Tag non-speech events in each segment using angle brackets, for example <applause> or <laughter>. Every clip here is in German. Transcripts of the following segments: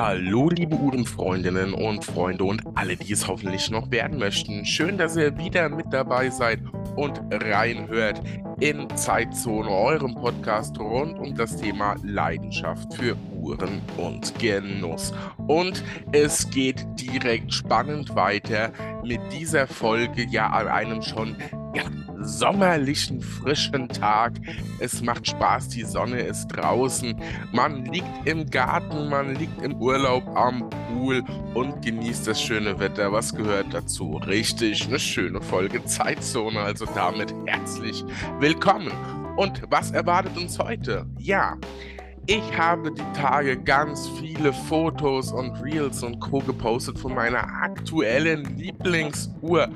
Hallo, liebe Uhrenfreundinnen und Freunde und alle, die es hoffentlich noch werden möchten. Schön, dass ihr wieder mit dabei seid und reinhört in Zeitzone, eurem Podcast rund um das Thema Leidenschaft für Uhren und Genuss. Und es geht direkt spannend weiter mit dieser Folge, ja, an einem schon ja, sommerlichen, frischen Tag. Es macht Spaß, die Sonne ist draußen. Man liegt im Garten, man liegt im Urlaub am Pool und genießt das schöne Wetter. Was gehört dazu? Richtig, eine schöne Folge Zeitzone. Also damit herzlich willkommen. Und was erwartet uns heute? Ja, ich habe die Tage ganz viele Fotos und Reels und Co. gepostet von meiner aktuellen Lieblingsuhr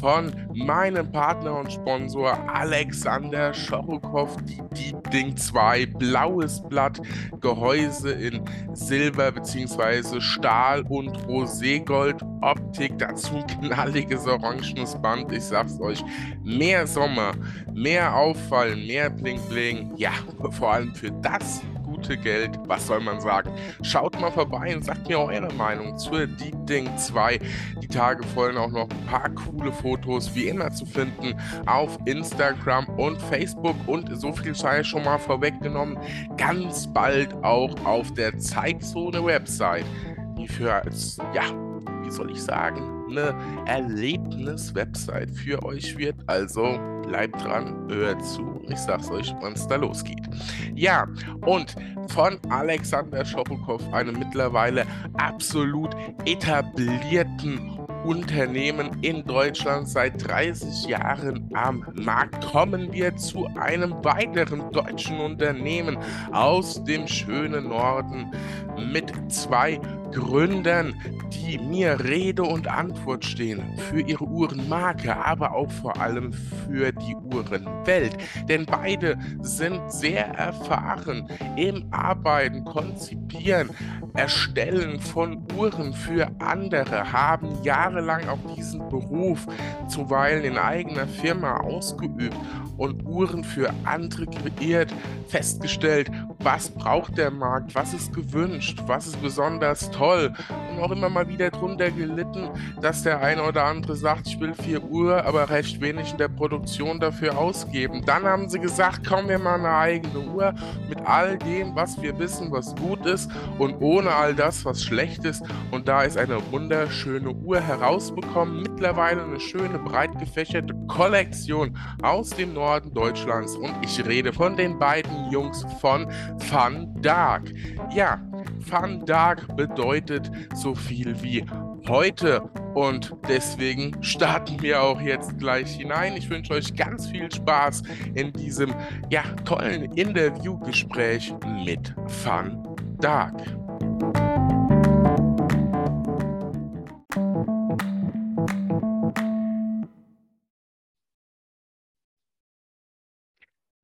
von meinem Partner und Sponsor Alexander Schorokow, die Deep Ding 2, blaues Blatt, Gehäuse in Silber bzw. Stahl und Roségold, Optik, dazu knalliges orangenes Band. Ich sag's euch, mehr Sommer, mehr Auffallen, mehr Bling Bling. Ja, <laughs> vor allem für das gute Geld. Was soll man sagen? Schaut mal vorbei und sagt mir eure Meinung zur Deep Ding 2. Die Tage folgen auch noch ein paar coole Fotos, wie immer zu finden, auf Instagram und Facebook. Und so viel sei schon mal vorweggenommen. Ganz bald auch auf der Zeitzone-Website, die für ja, wie soll ich sagen, eine Erlebnis-Website für euch wird. Also bleibt dran, hört zu. Ich sag's euch, wann es da losgeht. Ja, und von Alexander Schopokow, einem mittlerweile absolut etablierten Unternehmen in Deutschland seit 30 Jahren am Markt, kommen wir zu einem weiteren deutschen Unternehmen aus dem schönen Norden mit zwei Gründern, die mir Rede und Antwort stehen für ihre Uhrenmarke, aber auch vor allem für die Uhrenwelt. Denn beide sind sehr erfahren im Arbeiten, Konzipieren, Erstellen von Uhren für andere, haben jahrelang auch diesen Beruf zuweilen in eigener Firma ausgeübt und Uhren für andere kreiert, festgestellt, was braucht der Markt, was ist gewünscht, was ist besonders toll und auch immer mal wieder drunter gelitten, dass der eine oder andere sagt, ich will 4 Uhr, aber recht wenig in der Produktion dafür ausgeben. Dann haben sie gesagt, kommen wir mal eine eigene Uhr mit all dem, was wir wissen, was gut ist und ohne all das, was schlecht ist. Und da ist eine wunderschöne Uhr herausbekommen. Mittlerweile eine schöne, breit gefächerte Kollektion aus dem Norden Deutschlands. Und ich rede von den beiden Jungs von Fun Dark. Ja, Fun Dark bedeutet so viel wie heute und deswegen starten wir auch jetzt gleich hinein. Ich wünsche euch ganz viel Spaß in diesem ja, tollen Interviewgespräch mit Fun Dark.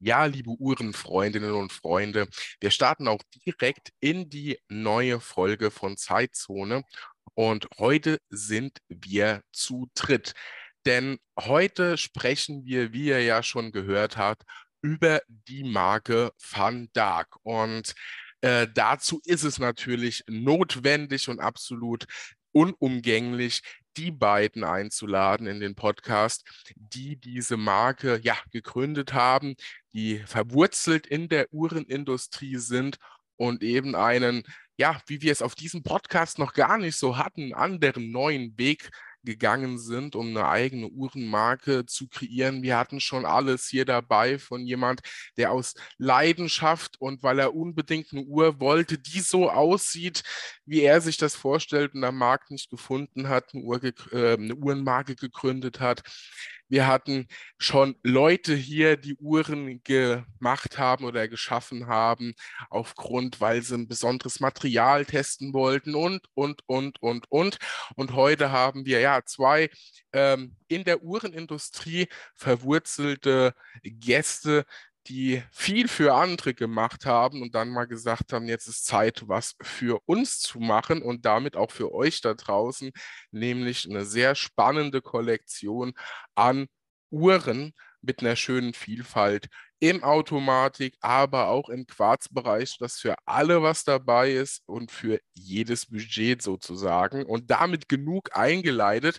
Ja, liebe Uhrenfreundinnen und Freunde, wir starten auch direkt in die neue Folge von Zeitzone. Und heute sind wir zu dritt. Denn heute sprechen wir, wie ihr ja schon gehört habt, über die Marke Van Dark. Und äh, dazu ist es natürlich notwendig und absolut unumgänglich, die beiden einzuladen in den Podcast, die diese Marke ja gegründet haben, die verwurzelt in der Uhrenindustrie sind und eben einen, ja, wie wir es auf diesem Podcast noch gar nicht so hatten, anderen neuen Weg gegangen sind, um eine eigene Uhrenmarke zu kreieren. Wir hatten schon alles hier dabei von jemand, der aus Leidenschaft und weil er unbedingt eine Uhr wollte, die so aussieht, wie er sich das vorstellt und am Markt nicht gefunden hat, eine, Uhr, äh, eine Uhrenmarke gegründet hat. Wir hatten schon Leute hier, die Uhren gemacht haben oder geschaffen haben, aufgrund, weil sie ein besonderes Material testen wollten und, und, und, und, und. Und heute haben wir ja zwei ähm, in der Uhrenindustrie verwurzelte Gäste, die viel für andere gemacht haben und dann mal gesagt haben, jetzt ist Zeit, was für uns zu machen und damit auch für euch da draußen, nämlich eine sehr spannende Kollektion an Uhren mit einer schönen Vielfalt im Automatik, aber auch im Quarzbereich, dass für alle was dabei ist und für jedes Budget sozusagen. Und damit genug eingeleitet.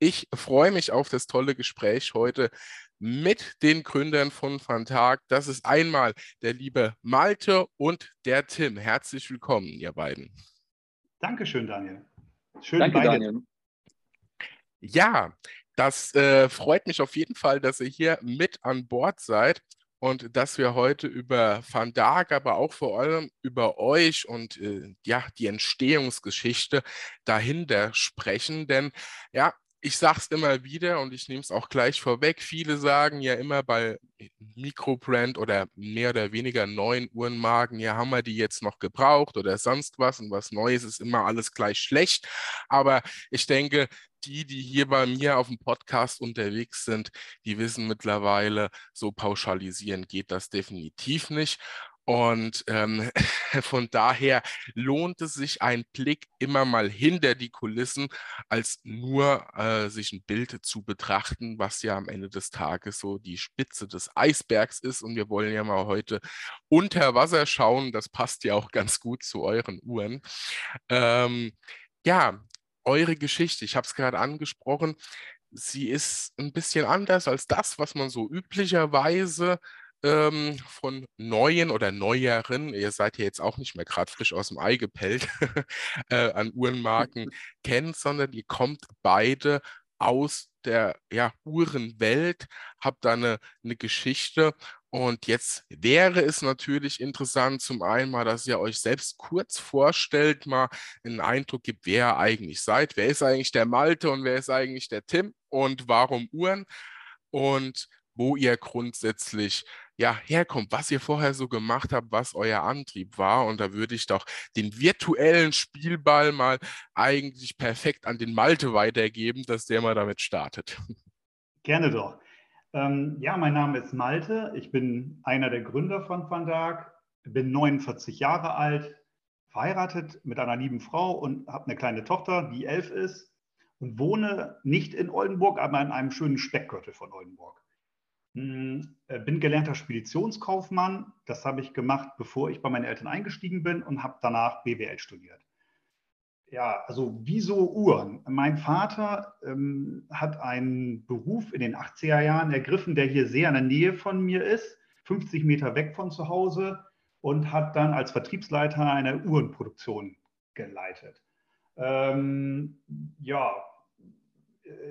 Ich freue mich auf das tolle Gespräch heute mit den Gründern von Fantag. Das ist einmal der liebe Malte und der Tim. Herzlich willkommen, ihr beiden. Dankeschön, Daniel. Schön, Danke, beide. Daniel. Ja, das äh, freut mich auf jeden Fall, dass ihr hier mit an Bord seid und dass wir heute über Van Dark, aber auch vor allem über euch und äh, ja, die Entstehungsgeschichte dahinter sprechen. Denn ja, ich sage es immer wieder und ich nehme es auch gleich vorweg. Viele sagen ja immer bei Mikrobrand oder mehr oder weniger neuen Uhrenmarken, ja, haben wir die jetzt noch gebraucht oder sonst was und was Neues ist immer alles gleich schlecht. Aber ich denke, die, die hier bei mir auf dem Podcast unterwegs sind, die wissen mittlerweile, so pauschalisieren geht das definitiv nicht. Und ähm, <laughs> von daher lohnt es sich ein Blick immer mal hinter die Kulissen, als nur äh, sich ein Bild zu betrachten, was ja am Ende des Tages so die Spitze des Eisbergs ist. Und wir wollen ja mal heute unter Wasser schauen. Das passt ja auch ganz gut zu euren Uhren. Ähm, ja, eure Geschichte, ich habe es gerade angesprochen, sie ist ein bisschen anders als das, was man so üblicherweise ähm, von neuen oder neueren, ihr seid ja jetzt auch nicht mehr gerade frisch aus dem Ei gepellt, <laughs> äh, an Uhrenmarken <laughs> kennt, sondern ihr kommt beide aus der ja, Uhrenwelt, habt da eine, eine Geschichte und jetzt wäre es natürlich interessant, zum einen mal, dass ihr euch selbst kurz vorstellt, mal einen Eindruck gibt, wer ihr eigentlich seid. Wer ist eigentlich der Malte und wer ist eigentlich der Tim und warum Uhren? Und wo ihr grundsätzlich ja, herkommt, was ihr vorher so gemacht habt, was euer Antrieb war. Und da würde ich doch den virtuellen Spielball mal eigentlich perfekt an den Malte weitergeben, dass der mal damit startet. Gerne doch. Ähm, ja, mein Name ist Malte. Ich bin einer der Gründer von Van Dark, bin 49 Jahre alt, verheiratet mit einer lieben Frau und habe eine kleine Tochter, die elf ist und wohne nicht in Oldenburg, aber in einem schönen Speckgürtel von Oldenburg. Hm, äh, bin gelernter Speditionskaufmann. Das habe ich gemacht, bevor ich bei meinen Eltern eingestiegen bin und habe danach BWL studiert. Ja, also wieso Uhren? Mein Vater ähm, hat einen Beruf in den 80er Jahren ergriffen, der hier sehr in der Nähe von mir ist, 50 Meter weg von zu Hause und hat dann als Vertriebsleiter eine Uhrenproduktion geleitet. Ähm, ja,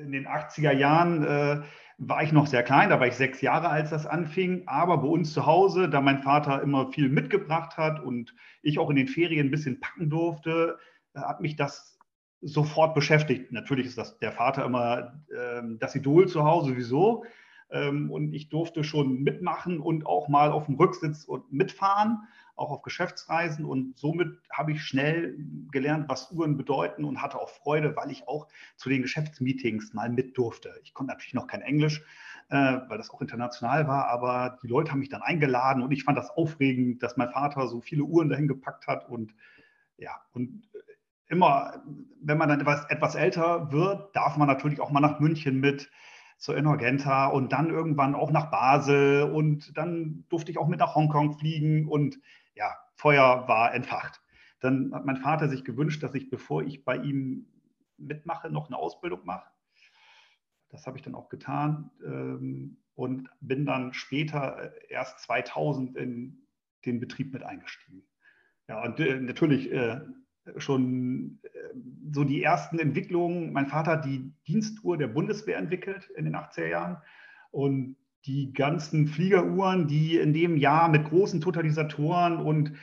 in den 80er Jahren äh, war ich noch sehr klein, da war ich sechs Jahre, als das anfing. Aber bei uns zu Hause, da mein Vater immer viel mitgebracht hat und ich auch in den Ferien ein bisschen packen durfte, hat mich das sofort beschäftigt. Natürlich ist das der Vater immer äh, das Idol zu Hause, wieso? Ähm, und ich durfte schon mitmachen und auch mal auf dem Rücksitz und mitfahren auch auf Geschäftsreisen und somit habe ich schnell gelernt, was Uhren bedeuten und hatte auch Freude, weil ich auch zu den Geschäftsmeetings mal mit durfte. Ich konnte natürlich noch kein Englisch, äh, weil das auch international war, aber die Leute haben mich dann eingeladen und ich fand das aufregend, dass mein Vater so viele Uhren dahin gepackt hat und ja, und immer, wenn man dann etwas, etwas älter wird, darf man natürlich auch mal nach München mit zur Inorgenta und dann irgendwann auch nach Basel und dann durfte ich auch mit nach Hongkong fliegen und ja, Feuer war entfacht. Dann hat mein Vater sich gewünscht, dass ich, bevor ich bei ihm mitmache, noch eine Ausbildung mache. Das habe ich dann auch getan ähm, und bin dann später äh, erst 2000 in den Betrieb mit eingestiegen. Ja, und äh, natürlich äh, schon so die ersten Entwicklungen. Mein Vater hat die Dienstuhr der Bundeswehr entwickelt in den 80er Jahren und die ganzen Fliegeruhren, die in dem Jahr mit großen Totalisatoren und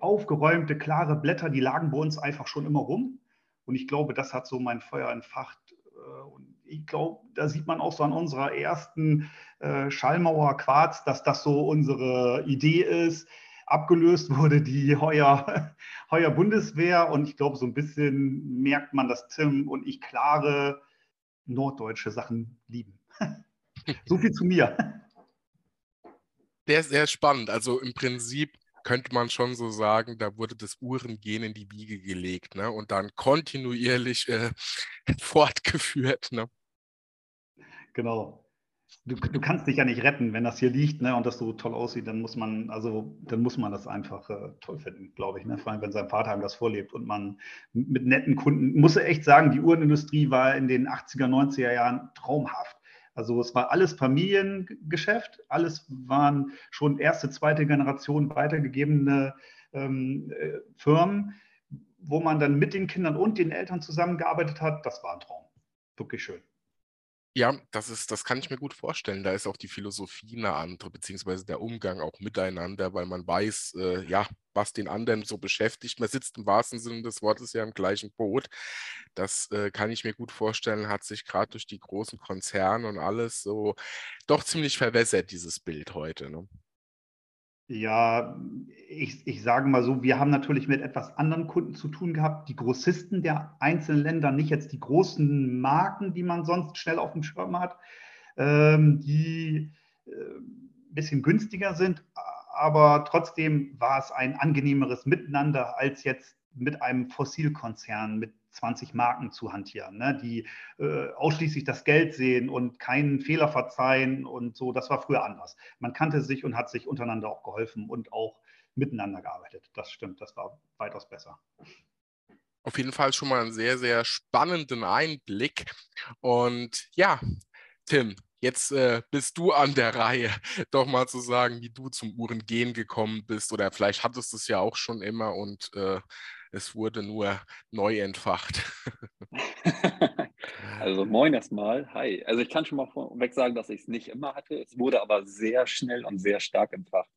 aufgeräumte, klare Blätter, die lagen bei uns einfach schon immer rum. Und ich glaube, das hat so mein Feuer entfacht. Äh, und ich glaube, da sieht man auch so an unserer ersten äh, Schallmauer Quarz, dass das so unsere Idee ist. Abgelöst wurde die Heuer, <laughs> Heuer Bundeswehr. Und ich glaube, so ein bisschen merkt man, dass Tim und ich klare norddeutsche Sachen lieben. <laughs> So viel zu mir. Der ist sehr spannend. Also im Prinzip könnte man schon so sagen, da wurde das Uhrengehen in die Wiege gelegt ne? und dann kontinuierlich äh, <laughs> fortgeführt. Ne? Genau. Du, du, kannst dich ja nicht retten, wenn das hier liegt ne, und das so toll aussieht, dann muss man, also dann muss man das einfach äh, toll finden, glaube ich. Ne? Vor allem, wenn sein Vater ihm das vorlebt und man mit netten Kunden, muss echt sagen, die Uhrenindustrie war in den 80er, 90er Jahren traumhaft. Also es war alles Familiengeschäft, alles waren schon erste, zweite Generation weitergegebene ähm, äh, Firmen, wo man dann mit den Kindern und den Eltern zusammengearbeitet hat. Das war ein Traum. Wirklich schön. Ja, das ist, das kann ich mir gut vorstellen. Da ist auch die Philosophie eine andere, beziehungsweise der Umgang auch miteinander, weil man weiß, äh, ja, was den anderen so beschäftigt. Man sitzt im wahrsten Sinne des Wortes ja im gleichen Boot. Das äh, kann ich mir gut vorstellen, hat sich gerade durch die großen Konzerne und alles so doch ziemlich verwässert, dieses Bild heute. Ne? Ja, ich, ich sage mal so, wir haben natürlich mit etwas anderen Kunden zu tun gehabt, die Grossisten der einzelnen Länder, nicht jetzt die großen Marken, die man sonst schnell auf dem Schirm hat, ähm, die äh, ein bisschen günstiger sind, aber trotzdem war es ein angenehmeres Miteinander als jetzt mit einem Fossilkonzern, mit 20 Marken zu hantieren, ne, die äh, ausschließlich das Geld sehen und keinen Fehler verzeihen und so. Das war früher anders. Man kannte sich und hat sich untereinander auch geholfen und auch miteinander gearbeitet. Das stimmt, das war weitaus besser. Auf jeden Fall schon mal einen sehr, sehr spannenden Einblick. Und ja, Tim, jetzt äh, bist du an der Reihe, <laughs> doch mal zu sagen, wie du zum Uhrengehen gekommen bist. Oder vielleicht hattest du es ja auch schon immer und äh, es wurde nur neu entfacht. <laughs> also moin erstmal, hi. Also ich kann schon mal vorweg sagen, dass ich es nicht immer hatte. Es wurde aber sehr schnell und sehr stark entfacht.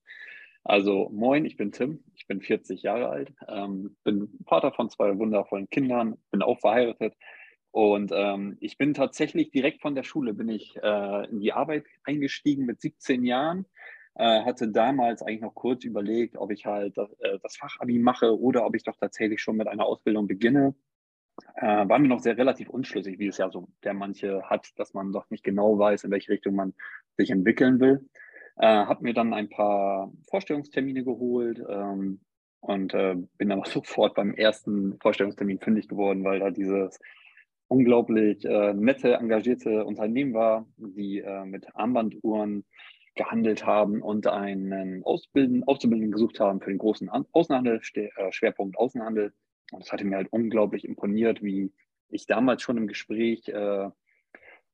Also moin, ich bin Tim, ich bin 40 Jahre alt, ähm, bin Vater von zwei wundervollen Kindern, bin auch verheiratet und ähm, ich bin tatsächlich direkt von der Schule, bin ich äh, in die Arbeit eingestiegen mit 17 Jahren äh, hatte damals eigentlich noch kurz überlegt, ob ich halt das, äh, das Fachabi mache oder ob ich doch tatsächlich schon mit einer Ausbildung beginne. Äh, war mir noch sehr relativ unschlüssig, wie es ja so der manche hat, dass man doch nicht genau weiß, in welche Richtung man sich entwickeln will. Äh, habe mir dann ein paar Vorstellungstermine geholt ähm, und äh, bin dann auch <laughs> sofort beim ersten Vorstellungstermin fündig geworden, weil da dieses unglaublich äh, nette, engagierte Unternehmen war, die mit Armbanduhren gehandelt haben und einen Ausbilden, Auszubildenden gesucht haben für den großen Außenhandel, äh, Schwerpunkt Außenhandel. Und das hatte mir halt unglaublich imponiert, wie ich damals schon im Gespräch äh,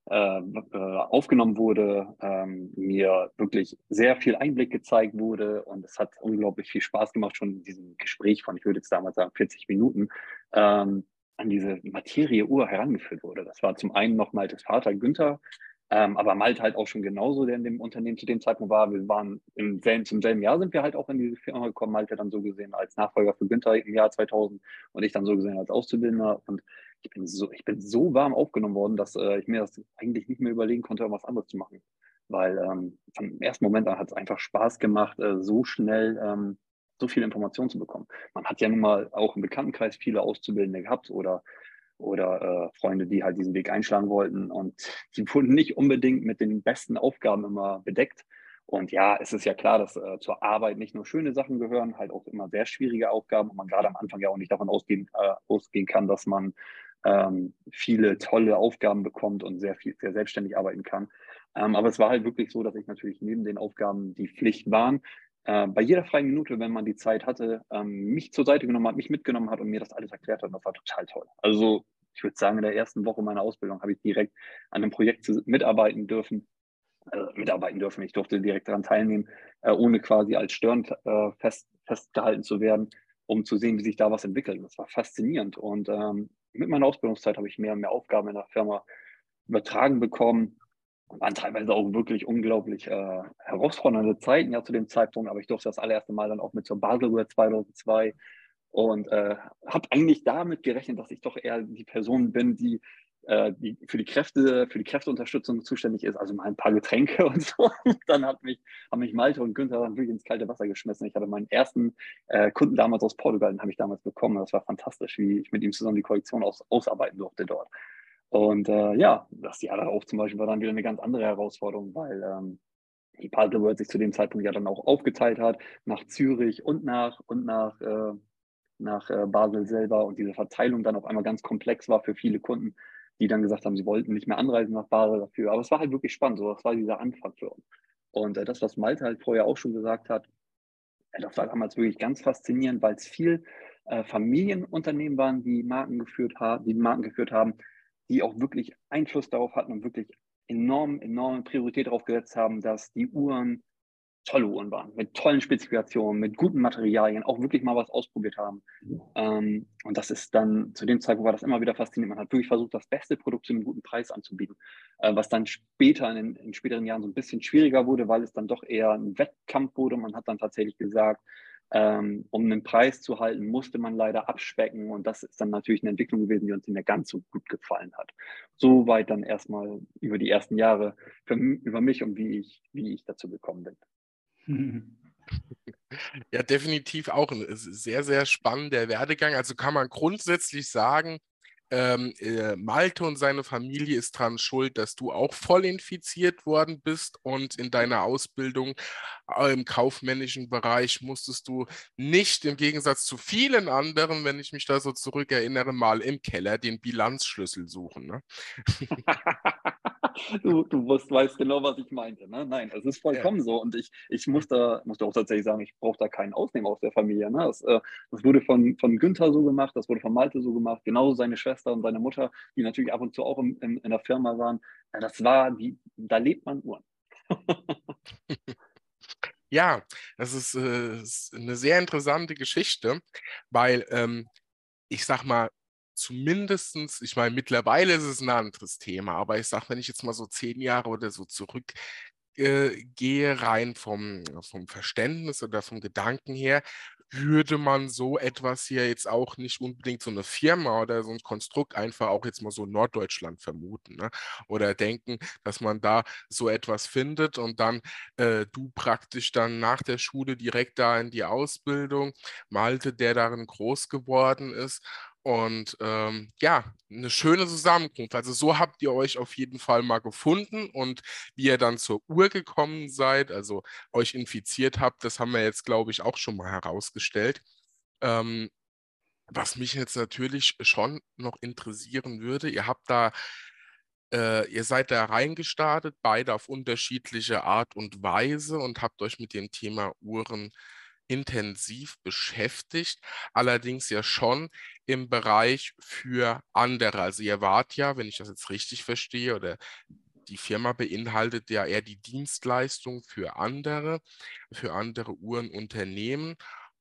äh, aufgenommen wurde, ähm, mir wirklich sehr viel Einblick gezeigt wurde und es hat unglaublich viel Spaß gemacht, schon in diesem Gespräch von, ich würde jetzt damals sagen, 40 Minuten, ähm, an diese Materie Uhr herangeführt wurde. Das war zum einen noch Maltes Vater Günther, ähm, aber Malte halt auch schon genauso, der in dem Unternehmen zu dem Zeitpunkt war. Wir waren im selben, zum selben Jahr sind wir halt auch in diese Firma gekommen. Malte dann so gesehen als Nachfolger für Günther im Jahr 2000 und ich dann so gesehen als Auszubildender. Und ich bin so, ich bin so warm aufgenommen worden, dass äh, ich mir das eigentlich nicht mehr überlegen konnte, was anderes zu machen. Weil ähm, vom ersten Moment an hat es einfach Spaß gemacht, äh, so schnell ähm, so viel Informationen zu bekommen. Man hat ja nun mal auch im Bekanntenkreis viele Auszubildende gehabt oder oder äh, Freunde, die halt diesen Weg einschlagen wollten. Und <laughs> die wurden nicht unbedingt mit den besten Aufgaben immer bedeckt. Und ja, es ist ja klar, dass äh, zur Arbeit nicht nur schöne Sachen gehören, halt auch immer sehr schwierige Aufgaben und man gerade am Anfang ja auch nicht davon ausgehen, äh, ausgehen kann, dass man ähm, viele tolle Aufgaben bekommt und sehr viel, sehr selbstständig arbeiten kann. Ähm, aber es war halt wirklich so, dass ich natürlich neben den Aufgaben, die Pflicht waren, äh, bei jeder freien Minute, wenn man die Zeit hatte, ähm, mich zur Seite genommen hat, mich mitgenommen hat und mir das alles erklärt hat. Das war total toll. Also ich würde sagen, in der ersten Woche meiner Ausbildung habe ich direkt an einem Projekt mitarbeiten dürfen. Äh, mitarbeiten dürfen. Ich durfte direkt daran teilnehmen, äh, ohne quasi als störend äh, fest, festgehalten zu werden, um zu sehen, wie sich da was entwickelt. Das war faszinierend. Und ähm, mit meiner Ausbildungszeit habe ich mehr und mehr Aufgaben in der Firma übertragen bekommen waren teilweise auch wirklich unglaublich äh, herausfordernde Zeiten ja zu dem Zeitpunkt, aber ich durfte das allererste Mal dann auch mit zur Baselrühr 2002 und äh, habe eigentlich damit gerechnet, dass ich doch eher die Person bin, die, äh, die für die Kräfte, für die Kräfteunterstützung zuständig ist, also mal ein paar Getränke <laughs> und so. Und dann hat mich, haben mich Malte und Günther dann wirklich ins kalte Wasser geschmissen. Ich hatte meinen ersten äh, Kunden damals aus Portugal, den habe ich damals bekommen. Das war fantastisch, wie ich mit ihm zusammen die Kollektion aus, ausarbeiten durfte dort. Und äh, ja, das Jahr darauf zum Beispiel war dann wieder eine ganz andere Herausforderung, weil ähm, die Puzzle World sich zu dem Zeitpunkt ja dann auch aufgeteilt hat nach Zürich und nach und nach, äh, nach äh, Basel selber und diese Verteilung dann auf einmal ganz komplex war für viele Kunden. die dann gesagt haben, sie wollten nicht mehr anreisen nach Basel dafür. Aber es war halt wirklich spannend. So, das war dieser Anfang für uns. Und äh, das, was Malte halt vorher auch schon gesagt hat, äh, das war damals wirklich ganz faszinierend, weil es viel äh, Familienunternehmen waren, die Marken geführt haben, die Marken geführt haben, die auch wirklich Einfluss darauf hatten und wirklich enorm, enorme Priorität darauf gesetzt haben, dass die Uhren tolle Uhren waren, mit tollen Spezifikationen, mit guten Materialien, auch wirklich mal was ausprobiert haben. Ähm, und das ist dann, zu dem Zeitpunkt war das immer wieder faszinierend. Man hat wirklich versucht, das beste Produkt zu einem guten Preis anzubieten, äh, was dann später in, in, späteren Jahren so ein bisschen schwieriger wurde, weil es dann doch eher ein Wettkampf wurde. Man hat dann tatsächlich gesagt, ähm, um einen Preis zu halten, musste man leider abspecken. Und das ist dann natürlich eine Entwicklung gewesen, die uns nicht mehr ganz so gut gefallen hat. Soweit dann erstmal über die ersten Jahre für, über mich und wie ich, wie ich dazu gekommen bin. <laughs> Ja, definitiv auch ein sehr, sehr spannender Werdegang. Also kann man grundsätzlich sagen, ähm, äh, Malte und seine Familie ist dran schuld, dass du auch voll infiziert worden bist und in deiner Ausbildung äh, im kaufmännischen Bereich musstest du nicht im Gegensatz zu vielen anderen, wenn ich mich da so zurückerinnere, mal im Keller den Bilanzschlüssel suchen. Ne? <laughs> <laughs> <laughs> du, du weißt, weißt genau, was ich meinte. Ne? Nein, es ist vollkommen ja. so. Und ich, ich muss da, muss da auch tatsächlich sagen, ich brauche da keinen Ausnehmen aus der Familie. Ne? Das, äh, das wurde von, von Günther so gemacht, das wurde von Malte so gemacht, genauso seine Schwester und seine Mutter, die natürlich ab und zu auch im, im, in der Firma waren. Das war, die, da lebt man Uhren. <laughs> Ja, das ist, äh, ist, eine sehr interessante Geschichte, weil ähm, ich sag mal, zumindestens, ich meine, mittlerweile ist es ein anderes Thema, aber ich sage, wenn ich jetzt mal so zehn Jahre oder so zurückgehe, äh, rein vom, vom Verständnis oder vom Gedanken her, würde man so etwas hier jetzt auch nicht unbedingt so eine Firma oder so ein Konstrukt einfach auch jetzt mal so Norddeutschland vermuten. Ne? Oder denken, dass man da so etwas findet und dann äh, du praktisch dann nach der Schule direkt da in die Ausbildung, Malte, der darin groß geworden ist und ähm, ja, eine schöne Zusammenkunft. Also so habt ihr euch auf jeden Fall mal gefunden und wie ihr dann zur Uhr gekommen seid, also euch infiziert habt, das haben wir jetzt, glaube ich, auch schon mal herausgestellt. Ähm, was mich jetzt natürlich schon noch interessieren würde, ihr habt da, äh, ihr seid da reingestartet, beide auf unterschiedliche Art und Weise und habt euch mit dem Thema Uhren intensiv beschäftigt, allerdings ja schon im Bereich für andere. Also ihr wart ja, wenn ich das jetzt richtig verstehe, oder die Firma beinhaltet ja eher die Dienstleistung für andere, für andere Uhrenunternehmen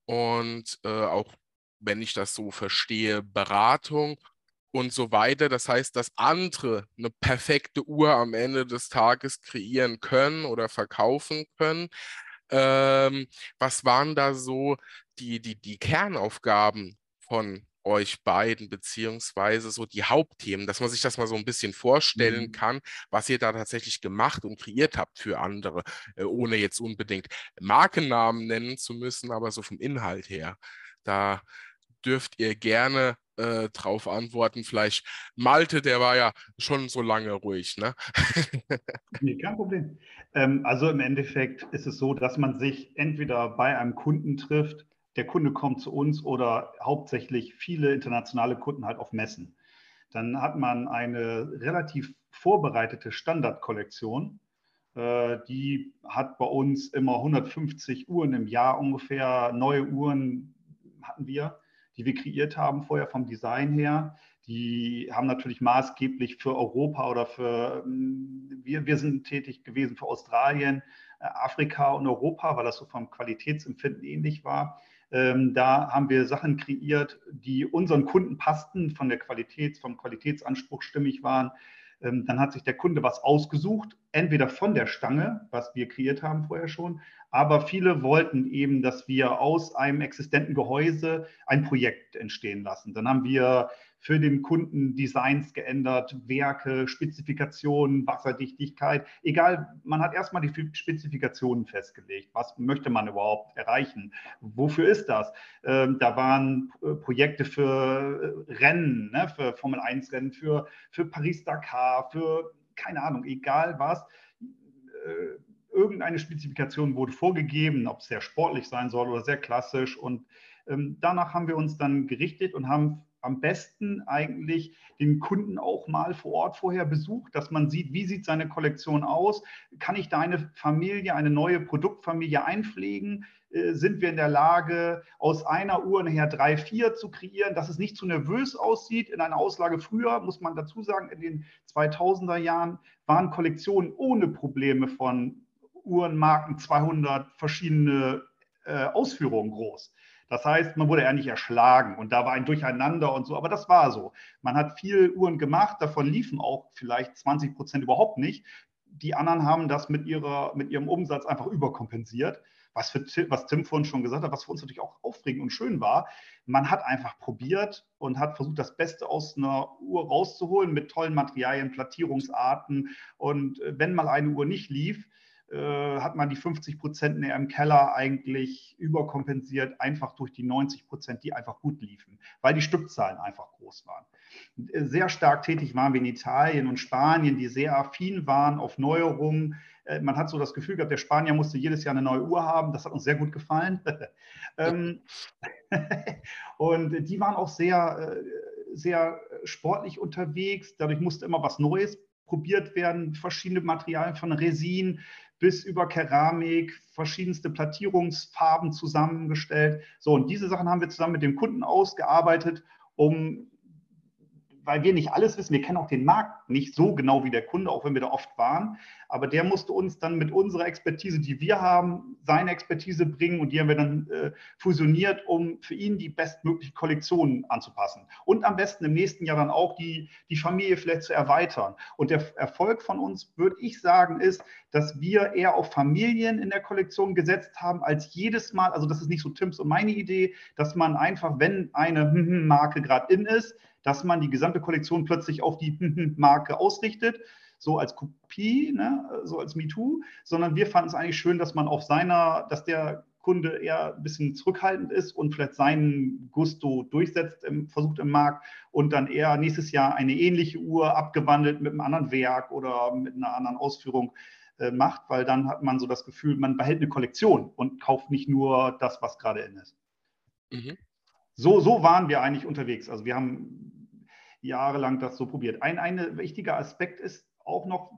und äh, auch, wenn ich das so verstehe, Beratung und so weiter. Das heißt, dass andere eine perfekte Uhr am Ende des Tages kreieren können oder verkaufen können. Ähm, was waren da so die, die, die Kernaufgaben von euch beiden, beziehungsweise so die Hauptthemen, dass man sich das mal so ein bisschen vorstellen mhm. kann, was ihr da tatsächlich gemacht und kreiert habt für andere, äh, ohne jetzt unbedingt Markennamen nennen zu müssen, aber so vom Inhalt her. Da dürft ihr gerne äh, drauf antworten. Vielleicht Malte, der war ja schon so lange ruhig, ne? <laughs> nee, kein Problem. Ähm, also im Endeffekt ist es so, dass man sich entweder bei einem Kunden trifft, der Kunde kommt zu uns oder hauptsächlich viele internationale Kunden halt auf Messen. Dann hat man eine relativ vorbereitete Standardkollektion. Äh, die hat bei uns immer 150 Uhren im Jahr ungefähr. Neue Uhren hatten wir die wir kreiert haben vorher vom Design her. Die haben natürlich maßgeblich für Europa oder für, hm, wir, wir sind tätig gewesen für Australien, äh, Afrika und Europa, weil das so vom Qualitätsempfinden ähnlich war. Ähm, da haben wir Sachen kreiert, die unseren Kunden passten, von der Qualität, vom Qualitätsanspruch stimmig waren. Ähm, dann hat sich der Kunde was ausgesucht, entweder von der Stange, was wir kreiert haben vorher schon, aber viele wollten eben, dass wir aus einem existenten Gehäuse ein Projekt entstehen lassen. Dann haben wir für den Kunden Designs geändert, Werke, Spezifikationen, Wasserdichtigkeit. Egal, man hat erstmal die Spezifikationen festgelegt. Was möchte man überhaupt erreichen? Wofür ist das? Ähm, da waren Projekte für äh, Rennen, ne, für Formel 1 Rennen, für, für Paris-Dakar, für keine Ahnung, egal was. Äh, irgendeine Spezifikation wurde vorgegeben, ob es sehr sportlich sein soll oder sehr klassisch. Und ähm, danach haben wir uns dann gerichtet und haben am besten eigentlich den Kunden auch mal vor Ort vorher besucht, dass man sieht, wie sieht seine Kollektion aus? Kann ich deine Familie, eine neue Produktfamilie einpflegen? Äh, sind wir in der Lage, aus einer Uhr nachher drei, vier zu kreieren, dass es nicht zu nervös aussieht. In einer Auslage früher, muss man dazu sagen, in den 2000er Jahren waren Kollektionen ohne Probleme von Uhrenmarken 200 verschiedene äh, Ausführungen groß. Das heißt, man wurde nicht erschlagen und da war ein Durcheinander und so, aber das war so. Man hat viel Uhren gemacht, davon liefen auch vielleicht 20 Prozent überhaupt nicht. Die anderen haben das mit, ihrer, mit ihrem Umsatz einfach überkompensiert. Was, für, was Tim vorhin schon gesagt hat, was für uns natürlich auch aufregend und schön war. Man hat einfach probiert und hat versucht, das Beste aus einer Uhr rauszuholen mit tollen Materialien, Plattierungsarten. Und äh, wenn mal eine Uhr nicht lief, hat man die 50 Prozent im Keller eigentlich überkompensiert, einfach durch die 90 Prozent, die einfach gut liefen, weil die Stückzahlen einfach groß waren. Äh, sehr stark tätig waren wir in Italien und Spanien, die sehr affin waren auf Neuerungen. Äh, man hat so das Gefühl gehabt, der Spanier musste jedes Jahr eine neue Uhr haben. Das hat uns sehr gut gefallen. <laughs> Ähm, <laughs> und die waren auch sehr, sehr sportlich unterwegs. Dadurch musste immer was Neues probiert werden, verschiedene Materialien von Resin bis über Keramik, verschiedenste Plattierungsfarben zusammengestellt. So, und diese Sachen haben wir zusammen mit dem Kunden ausgearbeitet, um weil wir nicht alles wissen, wir kennen auch den Markt nicht so genau wie der Kunde, auch wenn wir da oft waren. Aber der musste uns dann mit unserer Expertise, die wir haben, seine Expertise bringen und die haben wir dann äh, fusioniert, um für ihn die bestmögliche Kollektion anzupassen. Und am besten im nächsten Jahr dann auch die, die Familie vielleicht zu erweitern. Und der Erfolg von uns, würde ich sagen, ist, dass wir eher auf Familien in der Kollektion gesetzt haben, als jedes Mal, also das ist nicht so Tims und meine Idee, dass man einfach, wenn eine <laughs> Marke gerade in ist, dass man die gesamte Kollektion plötzlich auf die <laughs> Marke ausrichtet, so als Kopie, ne, so als MeToo, sondern wir fanden es eigentlich schön, dass man auf seiner, dass der Kunde eher ein bisschen zurückhaltend ist und vielleicht seinen Gusto durchsetzt, im, versucht im Markt und dann eher nächstes Jahr eine ähnliche Uhr abgewandelt mit einem anderen Werk oder mit einer anderen Ausführung äh, macht, weil dann hat man so das Gefühl, man behält eine Kollektion und kauft nicht nur das, was gerade in ist. Mhm. So, so waren wir eigentlich unterwegs. Also wir haben jahrelang das so probiert. Ein, ein wichtiger Aspekt ist auch noch,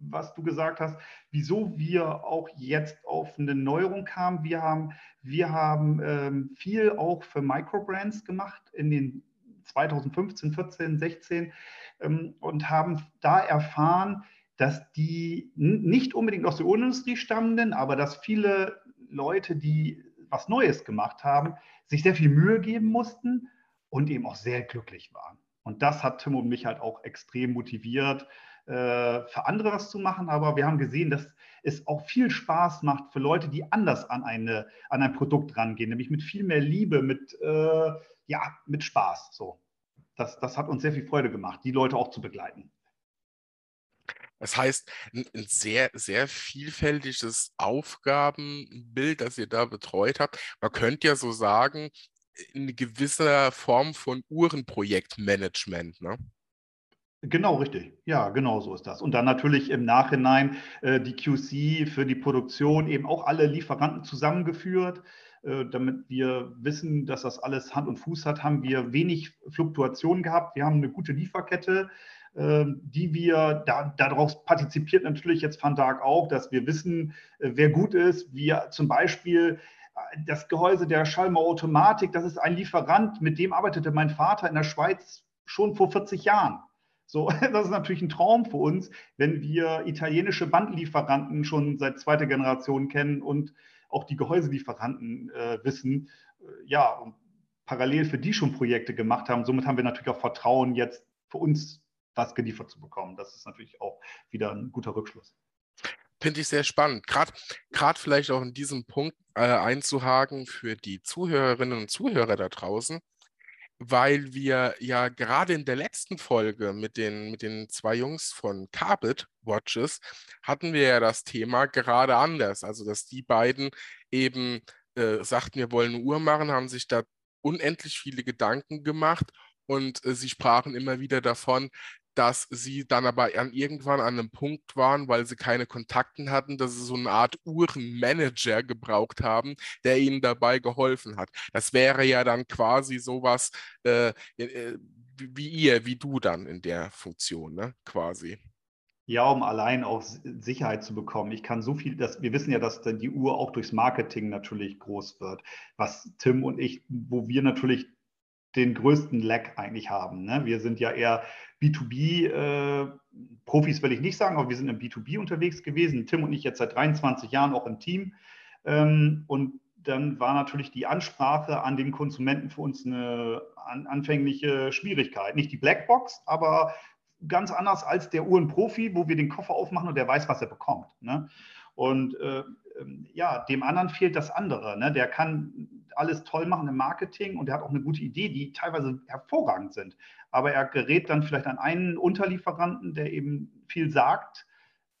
was du gesagt hast, wieso wir auch jetzt auf eine Neuerung kamen. Wir haben, wir haben ähm, viel auch für Microbrands gemacht in den 2015, 14, 16 ähm, und haben da erfahren, dass die nicht unbedingt aus der Uhrenindustrie stammenden, aber dass viele Leute, die was Neues gemacht haben, sich sehr viel Mühe geben mussten und eben auch sehr glücklich waren. Und das hat Tim und mich halt auch extrem motiviert, äh, für andere was zu machen. Aber wir haben gesehen, dass es auch viel Spaß macht für Leute, die anders an, eine, an ein Produkt rangehen, nämlich mit viel mehr Liebe, mit, äh, ja, mit Spaß. So. Das, das hat uns sehr viel Freude gemacht, die Leute auch zu begleiten. Das heißt, ein, ein sehr, sehr vielfältiges Aufgabenbild, das ihr da betreut habt. Man könnte ja so sagen, in gewisser Form von Uhrenprojektmanagement, ne? Genau, richtig. Ja, genau so ist das. Und dann natürlich im Nachhinein äh, die QC für die Produktion, eben auch alle Lieferanten zusammengeführt. Äh, damit wir wissen, dass das alles Hand und Fuß hat, haben wir wenig Fluktuation gehabt. Wir haben eine gute Lieferkette. Ähm, die wir, da, daraus partizipiert natürlich jetzt Van Dijk auch, dass wir wissen, äh, wer gut ist. Wir zum Beispiel das Gehäuse der Schallmauer Automatik, das ist ein Lieferant, mit dem arbeitete mein Vater in der Schweiz schon vor 40 Jahren. So, <laughs> das ist natürlich ein Traum für uns, wenn wir italienische Bandlieferanten schon seit zweiter Generation kennen und auch die Gehäuselieferanten äh, wissen. Äh, ja, und parallel für die schon Projekte gemacht haben. Somit haben wir natürlich auch Vertrauen, jetzt für uns das geliefert zu bekommen. Das ist natürlich auch wieder ein guter Rückschluss. Finde ich sehr spannend. Gerade vielleicht auch in diesem Punkt äh, einzuhaken für die Zuhörerinnen und Zuhörer da draußen, weil wir ja gerade in der letzten Folge mit den, mit den zwei Jungs von Carpet Watches hatten wir ja das Thema gerade anders. Also, dass die beiden eben äh, sagten, wir wollen eine Uhr machen, haben sich da unendlich viele Gedanken gemacht und äh, sie sprachen immer wieder davon, dass sie dann aber an, irgendwann an einem Punkt waren, weil sie keine Kontakten hatten, dass sie so eine Art Uhrenmanager gebraucht haben, der ihnen dabei geholfen hat. Das wäre ja dann quasi sowas äh, äh, wie ihr, wie du dann in der Funktion, ne? quasi. Ja, um allein auch Sicherheit zu bekommen. Ich kann so viel, dass wir wissen ja, dass die Uhr auch durchs Marketing natürlich groß wird, was Tim und ich, wo wir natürlich den größten Lag eigentlich haben. Ne? Wir sind ja eher B2B-Profis, äh, will ich nicht sagen, aber wir sind im B2B unterwegs gewesen. Tim und ich jetzt seit 23 Jahren auch im Team. Ähm, und dann war natürlich die Ansprache an den Konsumenten für uns eine an, anfängliche Schwierigkeit. Nicht die Blackbox, aber ganz anders als der Uhrenprofi, wo wir den Koffer aufmachen und der weiß, was er bekommt. Ne? Und äh, ähm, ja, dem anderen fehlt das andere. Ne? Der kann alles toll machen im Marketing und der hat auch eine gute Idee, die teilweise hervorragend sind. Aber er gerät dann vielleicht an einen Unterlieferanten, der eben viel sagt,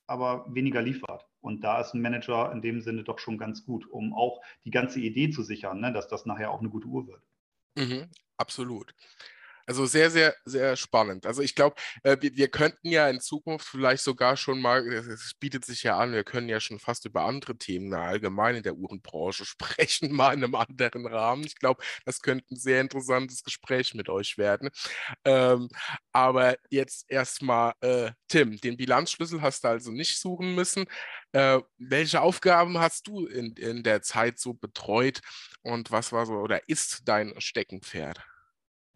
aber weniger liefert. Und da ist ein Manager in dem Sinne doch schon ganz gut, um auch die ganze Idee zu sichern, ne? dass das nachher auch eine gute Uhr wird. Mhm, absolut. Also sehr, sehr, sehr spannend. Also ich glaube, äh, wir, wir, könnten ja in Zukunft vielleicht sogar schon mal, es bietet sich ja an, wir können ja schon fast über andere Themen allgemein in der Uhrenbranche <laughs> sprechen, mal in einem anderen Rahmen. Ich glaube, das könnte ein sehr interessantes Gespräch mit euch werden. Ähm, aber jetzt erstmal, äh, Tim, den Bilanzschlüssel hast du also nicht suchen müssen. Äh, welche Aufgaben hast du in, in der Zeit so betreut und was war so oder ist dein Steckenpferd?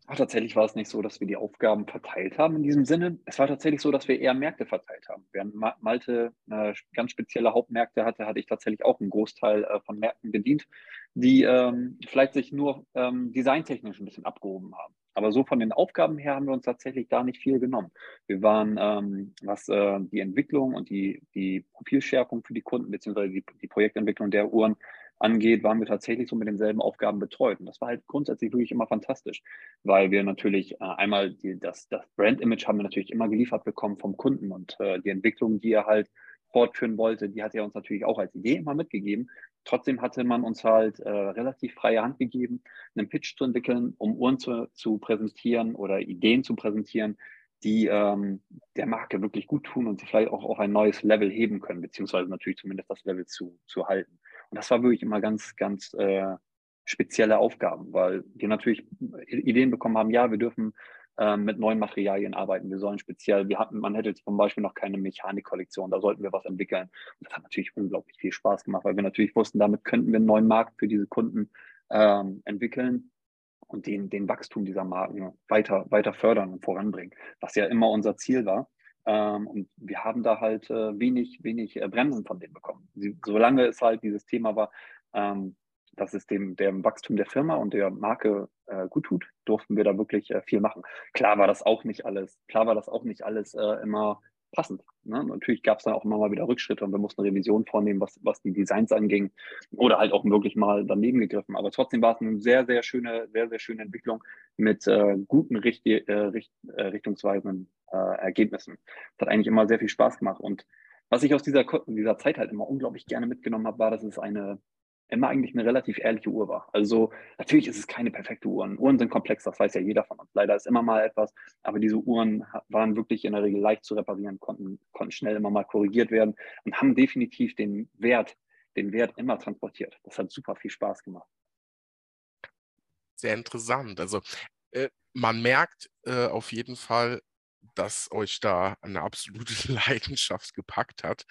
Ach, tatsächlich war es nicht so, dass wir die Aufgaben verteilt haben in diesem Sinne. Es war tatsächlich so, dass wir eher Märkte verteilt haben. Während Malte äh, ganz spezielle Hauptmärkte hatte, hatte ich tatsächlich auch einen Großteil äh, von Märkten bedient, die ähm, vielleicht sich nur ähm, designtechnisch ein bisschen abgehoben haben. Aber so von den Aufgaben her haben wir uns tatsächlich da nicht viel genommen. Wir waren, ähm, was äh, die Entwicklung und die, die Profilschärfung für die Kunden beziehungsweise die, die Projektentwicklung der Uhren angeht, waren wir tatsächlich so mit denselben Aufgaben betreut. Und das war halt grundsätzlich wirklich immer fantastisch, weil wir natürlich äh, einmal die, das, das Brand-Image haben wir natürlich immer geliefert bekommen vom Kunden und äh, die Entwicklung, die er halt fortführen wollte, die hat er uns natürlich auch als Idee immer mitgegeben. Trotzdem hatte man uns halt äh, relativ freie Hand gegeben, einen Pitch zu entwickeln, um Uhren zu, zu präsentieren oder Ideen zu präsentieren, die ähm, der Marke wirklich gut tun und sie vielleicht auch auf ein neues Level heben können, beziehungsweise natürlich zumindest das Level zu, zu halten. Und das war wirklich immer ganz, ganz äh, spezielle Aufgaben, weil wir natürlich Ideen bekommen haben, ja, wir dürfen äh, mit neuen Materialien arbeiten. Wir sollen speziell, wir hatten, man hätte zum Beispiel noch keine Mechanikkollektion, da sollten wir was entwickeln. Und das hat natürlich unglaublich viel Spaß gemacht, weil wir natürlich wussten, damit könnten wir einen neuen Markt für diese Kunden ähm, entwickeln und den, den Wachstum dieser Marken weiter, weiter fördern und voranbringen, was ja immer unser Ziel war. Ähm, und wir haben da halt äh, wenig, wenig äh, Bremsen von denen bekommen. Sie, solange es halt dieses Thema war, ähm, dass es dem, dem Wachstum der Firma und der Marke äh, gut tut, durften wir da wirklich äh, viel machen. Klar war das auch nicht alles, klar war das auch nicht alles äh, immer passend. Ne? Natürlich gab es dann auch immer mal wieder Rückschritte und wir mussten Revision vornehmen, was, was die Designs anging oder halt auch wirklich mal daneben gegriffen. Aber trotzdem war es eine sehr, sehr schöne, sehr, sehr schöne Entwicklung mit äh, guten Richt äh, Richt äh, richtungsweisenden äh, Ergebnissen. Das hat eigentlich immer sehr viel Spaß gemacht. Und was ich aus dieser, dieser Zeit halt immer unglaublich gerne mitgenommen habe, war, dass es eine immer eigentlich eine relativ ehrliche Uhr war. Also natürlich ist es keine perfekte Uhr. Uhren sind komplex, das weiß ja jeder von uns. Leider ist immer mal etwas, aber diese Uhren waren wirklich in der Regel leicht zu reparieren, konnten, konnten schnell immer mal korrigiert werden und haben definitiv den Wert, den Wert immer transportiert. Das hat super viel Spaß gemacht. Sehr interessant. Also äh, man merkt äh, auf jeden Fall, dass euch da eine absolute <laughs> Leidenschaft gepackt hat.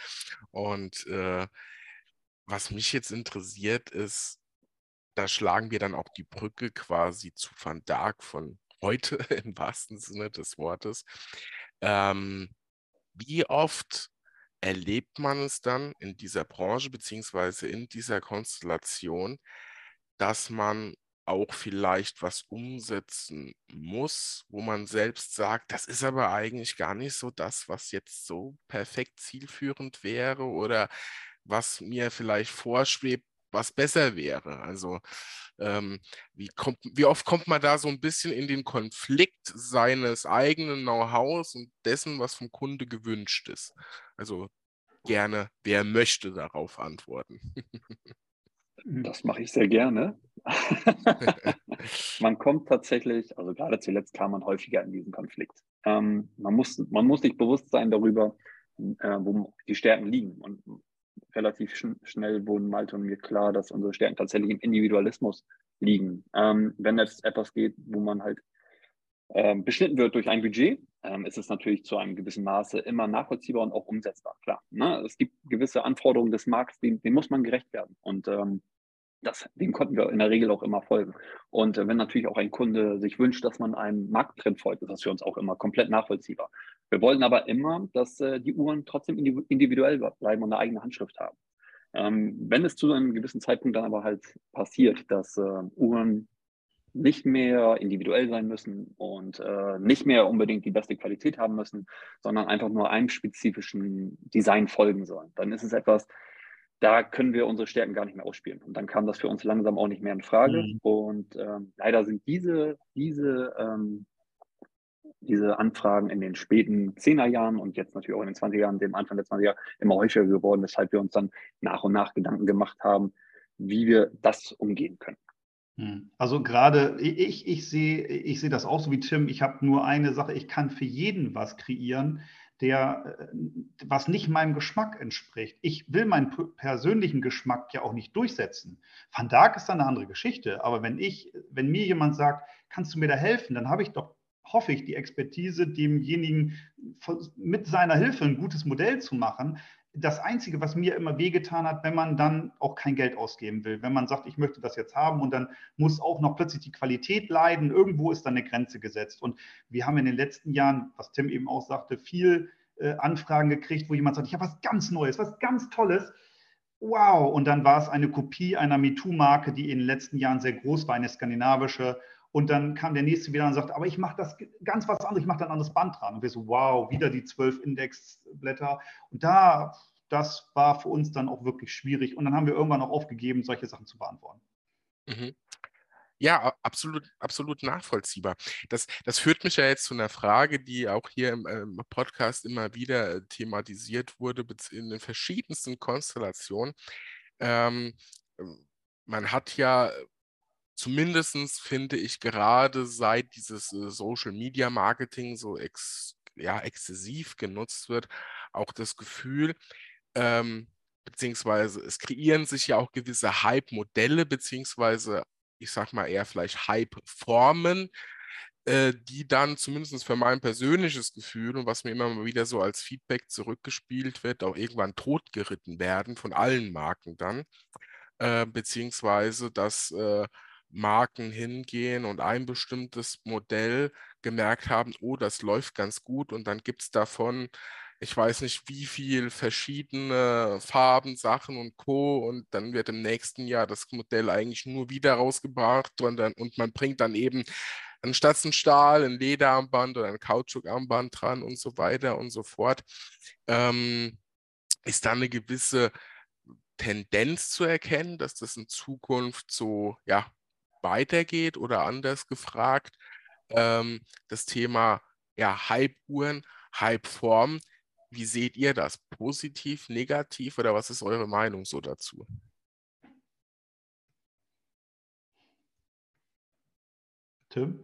Und äh, was mich jetzt interessiert ist, da schlagen wir dann auch die Brücke quasi zu Van Dark von heute <laughs> im wahrsten Sinne des Wortes. Ähm, wie oft erlebt man es dann in dieser Branche beziehungsweise in dieser Konstellation, dass man auch vielleicht was umsetzen muss, wo man selbst sagt, das ist aber eigentlich gar nicht so das, was jetzt so perfekt zielführend wäre oder was mir vielleicht vorschwebt, was besser wäre. Also ähm, wie, kommt, wie oft kommt man da so ein bisschen in den Konflikt seines eigenen Know-hows und dessen, was vom Kunde gewünscht ist? Also gerne, wer möchte darauf antworten? Das mache ich sehr gerne. <laughs> man kommt tatsächlich, also gerade zuletzt kam man häufiger in diesen Konflikt. ähm, man, muss, man muss sich bewusst sein darüber, äh, wo die Stärken liegen. Und relativ schn schnell wurden Malte und mir klar, dass unsere Stärken tatsächlich im Individualismus liegen. Ähm, wenn es etwas geht, wo man halt ähm, beschnitten wird durch ein Budget, ähm, ist es natürlich zu einem gewissen Maße immer nachvollziehbar und auch umsetzbar. Klar, ne? es gibt gewisse Anforderungen des Markts, denen, denen muss man gerecht werden. Und ähm, das, dem konnten wir in der Regel auch immer folgen. Und äh, wenn natürlich auch ein Kunde sich wünscht, dass man einem Markttrend folgt, ist das für uns auch immer komplett nachvollziehbar. Wir wollten aber immer, dass äh, die Uhren trotzdem individuell bleiben und eine eigene Handschrift haben. Ähm, wenn es zu einem gewissen Zeitpunkt dann aber halt passiert, dass äh, Uhren nicht mehr individuell sein müssen und äh, nicht mehr unbedingt die beste Qualität haben müssen, sondern einfach nur einem spezifischen Design folgen sollen, dann ist es etwas, da können wir unsere Stärken gar nicht mehr ausspielen. Und dann kam das für uns langsam auch nicht mehr in Frage. Mhm. Und ähm, leider sind diese, diese, ähm, diese Anfragen in den späten 10er Jahren und jetzt natürlich auch in den 20er Jahren, dem Anfang der 20er Jahre, immer häufiger geworden, weshalb wir uns dann nach und nach Gedanken gemacht haben, wie wir das umgehen können. Mhm. Also gerade ich, ich, sehe, ich sehe das auch so wie Tim. Ich habe nur eine Sache, ich kann für jeden was kreieren der, äh, was nicht meinem Geschmack entspricht. Ich will meinen persönlichen Geschmack ja auch nicht durchsetzen. Van Dark ist dann eine andere Geschichte. Aber wenn ich, wenn mir jemand sagt, kannst du mir da helfen, dann habe ich doch, hoffe ich, die Expertise, demjenigen mit seiner Hilfe ein gutes Modell zu machen das Einzige, was mir immer wehgetan hat, wenn man dann auch kein Geld ausgeben will, wenn man sagt, ich möchte das jetzt haben und dann muss auch noch plötzlich die Qualität leiden, irgendwo ist dann eine Grenze gesetzt. Und wir haben in den letzten Jahren, was Tim eben auch sagte, viel äh, Anfragen gekriegt, wo jemand sagt, ich habe was ganz Neues, was ganz Tolles. Wow, und dann war es eine Kopie einer MeToo-Marke, die in den letzten Jahren sehr groß war, eine skandinavische. Und dann kam der nächste wieder und sagt, aber ich mache das ganz was anderes, ich mache da ein anderes Band dran. Und wir so, wow, wieder die zwölf Indexblätter. Und da, das war für uns dann auch wirklich schwierig. Und dann haben wir irgendwann auch aufgegeben, solche Sachen zu beantworten. Mhm. Ja, absolut, absolut nachvollziehbar. Das, das führt mich ja jetzt zu einer Frage, die auch hier im, im Podcast immer wieder äh, thematisiert wurde, in den verschiedensten Konstellationen. Ähm, man hat ja zumindest finde ich gerade seit dieses äh, Social Media Marketing so ex, ja, exzessiv genutzt wird, auch das Gefühl, ähm, beziehungsweise es kreieren sich ja auch gewisse Hype-Modelle, beziehungsweise ich sag mal eher vielleicht Hype-Formen, äh, die dann zumindest für mein persönliches Gefühl und was mir immer mal wieder so als Feedback zurückgespielt wird, auch irgendwann totgeritten werden von allen Marken dann, äh, beziehungsweise dass äh, Marken hingehen und ein bestimmtes Modell gemerkt haben, oh, das läuft ganz gut und dann gibt es davon, ich weiß nicht wie viel verschiedene Farben, Sachen und Co. Und dann wird im nächsten Jahr das Modell eigentlich nur wieder rausgebracht und, dann, und man bringt dann eben anstatt ein Stahl, ein Lederarmband oder ein Kautschukarmband dran und so weiter und so fort. Ähm, ist da eine gewisse Tendenz zu erkennen, dass das in Zukunft so ja, weitergeht oder anders gefragt, ähm, das Thema ja, Hype-Uhren, Hype-Form. Wie seht ihr das? Positiv, negativ oder was ist eure Meinung so dazu? Tim?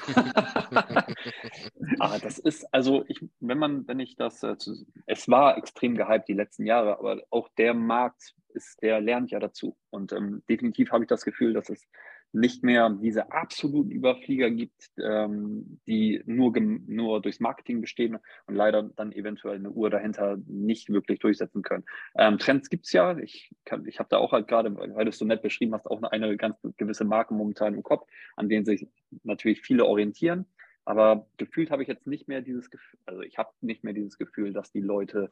<laughs> ah, das ist, also ich, wenn man, wenn ich das, äh, zu, es war extrem gehypt die letzten Jahre, aber auch der Markt ist, der lernt ja dazu. Und ähm, definitiv habe ich das Gefühl, dass es nicht mehr diese absoluten Überflieger gibt, ähm, die nur, nur durchs Marketing bestehen und leider dann eventuell eine Uhr dahinter nicht wirklich durchsetzen können. Ähm, Trends gibt es ja. Ich, ich habe da auch halt gerade, weil du es so nett beschrieben hast, auch eine ganz gewisse Marke momentan im Kopf, an denen sich natürlich viele orientieren. Aber gefühlt habe ich jetzt nicht mehr dieses Gefühl, also ich habe nicht mehr dieses Gefühl, dass die Leute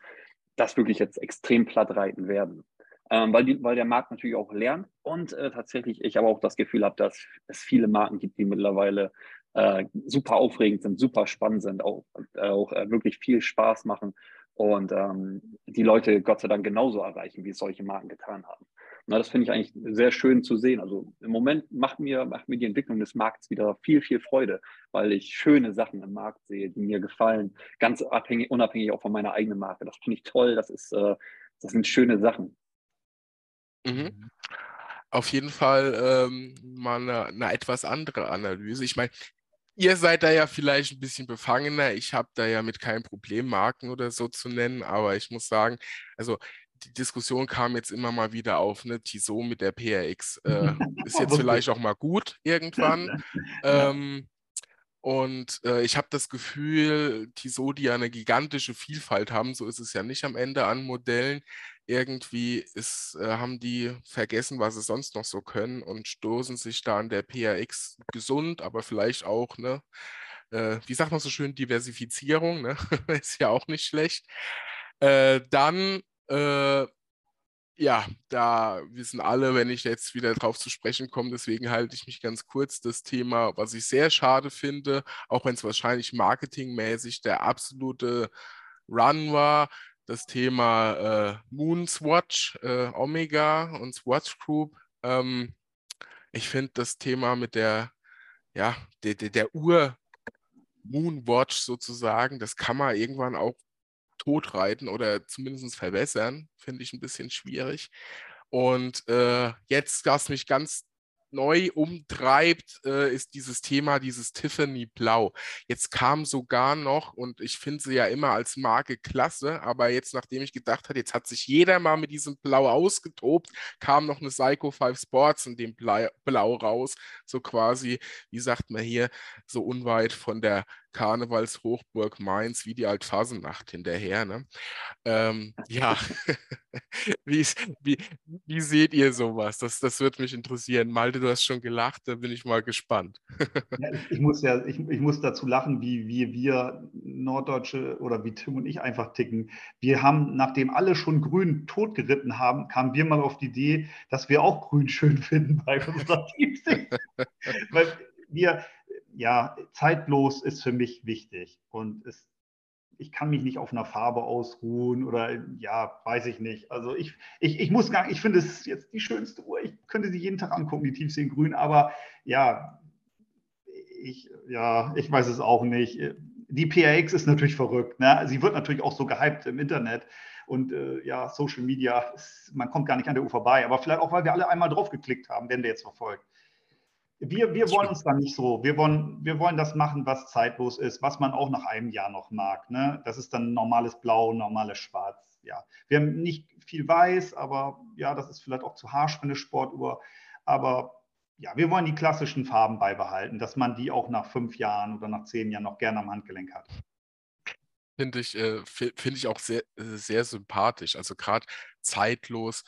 das wirklich jetzt extrem platt reiten werden ähm, weil, die, weil der Markt natürlich auch lernt und äh, tatsächlich ich aber auch das Gefühl habe, dass es viele Marken gibt, die mittlerweile äh, super aufregend sind, super spannend sind, auch, äh, auch äh, wirklich viel Spaß machen und ähm, die Leute Gott sei Dank genauso erreichen, wie es solche Marken getan haben. Na, das finde ich eigentlich sehr schön zu sehen. Also im Moment macht mir, macht mir die Entwicklung des Markts wieder viel, viel Freude, weil ich schöne Sachen im Markt sehe, die mir gefallen, ganz abhängig, unabhängig auch von meiner eigenen Marke. Das finde ich toll, das, ist, äh, das sind schöne Sachen. Mhm. mhm. Auf jeden Fall ähm, mal eine, eine, etwas andere Analyse. Ich meine, ihr seid da ja vielleicht ein bisschen befangener. Ich habe da ja mit keinem Problem, Marken oder so zu nennen, aber ich muss sagen, also die Diskussion kam jetzt immer mal wieder auf, ne? Tissot mit der PRX äh, <laughs> ist jetzt vielleicht auch mal gut irgendwann. <laughs> Ähm, und äh, ich habe das Gefühl, Tissot, die ja eine gigantische Vielfalt haben, so ist es ja nicht am Ende an Modellen, irgendwie ist, äh, haben die vergessen, was sie sonst noch so können und stoßen sich da an der PRX gesund, aber vielleicht auch, ne, äh, wie sagt man so schön, Diversifizierung, ne? <laughs> ist ja auch nicht schlecht. Äh, dann äh, ja, da wissen alle, wenn ich jetzt wieder drauf zu sprechen komme, deswegen halte ich mich ganz kurz, das Thema, was ich sehr schade finde, auch wenn es wahrscheinlich marketingmäßig der absolute Run war, das Thema äh, Moonswatch, äh, Omega und Swatch Group. Ähm, ich finde das Thema mit der, ja, der, der, der Uhr Moonwatch sozusagen, das kann man irgendwann auch totreiten oder zumindest verbessern, finde ich ein bisschen schwierig. Und äh, jetzt, was mich ganz neu umtreibt, äh, ist dieses Thema, dieses Tiffany Blau. Jetzt kam sogar noch, und ich finde sie ja immer als Marke klasse, aber jetzt, nachdem ich gedacht habe, jetzt hat sich jeder mal mit diesem Blau ausgetobt, kam noch eine Psycho 5 Sports in dem Blau raus. So quasi, wie sagt man hier, so unweit von der Karnevalshochburg Mainz wie die Altphasennacht hinterher. Ne? Ähm, ja, <laughs> wie, wie, wie, seht ihr sowas? Das, das würde mich interessieren. Malte, du hast schon gelacht, da bin ich mal gespannt. ja, ich, ich, muss ja, ich, ich, muss dazu lachen, wie, wie wir Norddeutsche oder wie Tim und ich einfach ticken. Wir haben, nachdem alle schon grün totgeritten haben, kamen wir mal auf die Idee, dass wir auch grün schön finden bei unserer <laughs> Teamsicht. Weil wir, ja, zeitlos ist für mich wichtig und es, ich kann mich nicht auf einer Farbe ausruhen oder ja, weiß ich nicht. Also ich, ich, ich muss gar ich finde es jetzt die schönste Uhr. Ich könnte sie jeden Tag angucken, die Tiefsee grün, aber ja, ich, ja, ich weiß es auch nicht. Die PRX ist natürlich verrückt. Ne? Sie wird natürlich auch so gehypt im Internet und äh, ja, Social Media, man kommt gar nicht an der Uhr vorbei, aber vielleicht auch, weil wir alle einmal drauf geklickt haben, werden wir jetzt verfolgt. Wir, wir wollen uns da nicht so, wir wollen, wir wollen das machen, was zeitlos ist, was man auch nach einem Jahr noch mag. Ne? Das ist dann normales Blau, normales Schwarz. Ja. Wir haben nicht viel Weiß, aber ja, das ist vielleicht auch zu harsch für eine Sportuhr. Aber ja, wir wollen die klassischen Farben beibehalten, dass man die auch nach fünf Jahren oder nach zehn Jahren noch gerne am Handgelenk hat. Finde ich, äh, find ich auch sehr, äh, sehr sympathisch. Also gerade zeitlos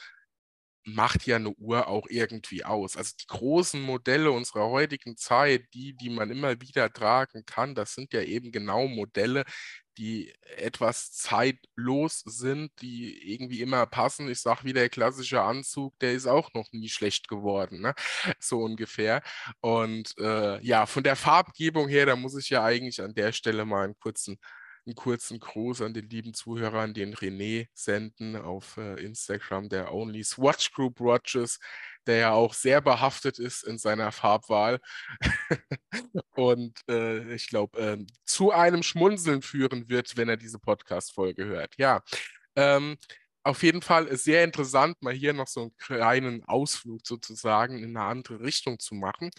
macht ja eine Uhr auch irgendwie aus. Also die großen Modelle unserer heutigen Zeit, die, die man immer wieder tragen kann, das sind ja eben genau Modelle, die etwas zeitlos sind, die irgendwie immer passen. Ich sage wie der klassische Anzug, der ist auch noch nie schlecht geworden, ne? so ungefähr. Und äh, ja, von der Farbgebung her, da muss ich ja eigentlich an der Stelle mal einen kurzen einen kurzen Gruß an den lieben Zuhörern, den René senden auf äh, Instagram, der Only Swatch Group Watches, der ja auch sehr behaftet ist in seiner Farbwahl <laughs> und äh, ich glaube, äh, zu einem Schmunzeln führen wird, wenn er diese Podcast-Folge hört. Ja. Ähm, auf jeden Fall sehr interessant, mal hier noch so einen kleinen Ausflug sozusagen in eine andere Richtung zu machen.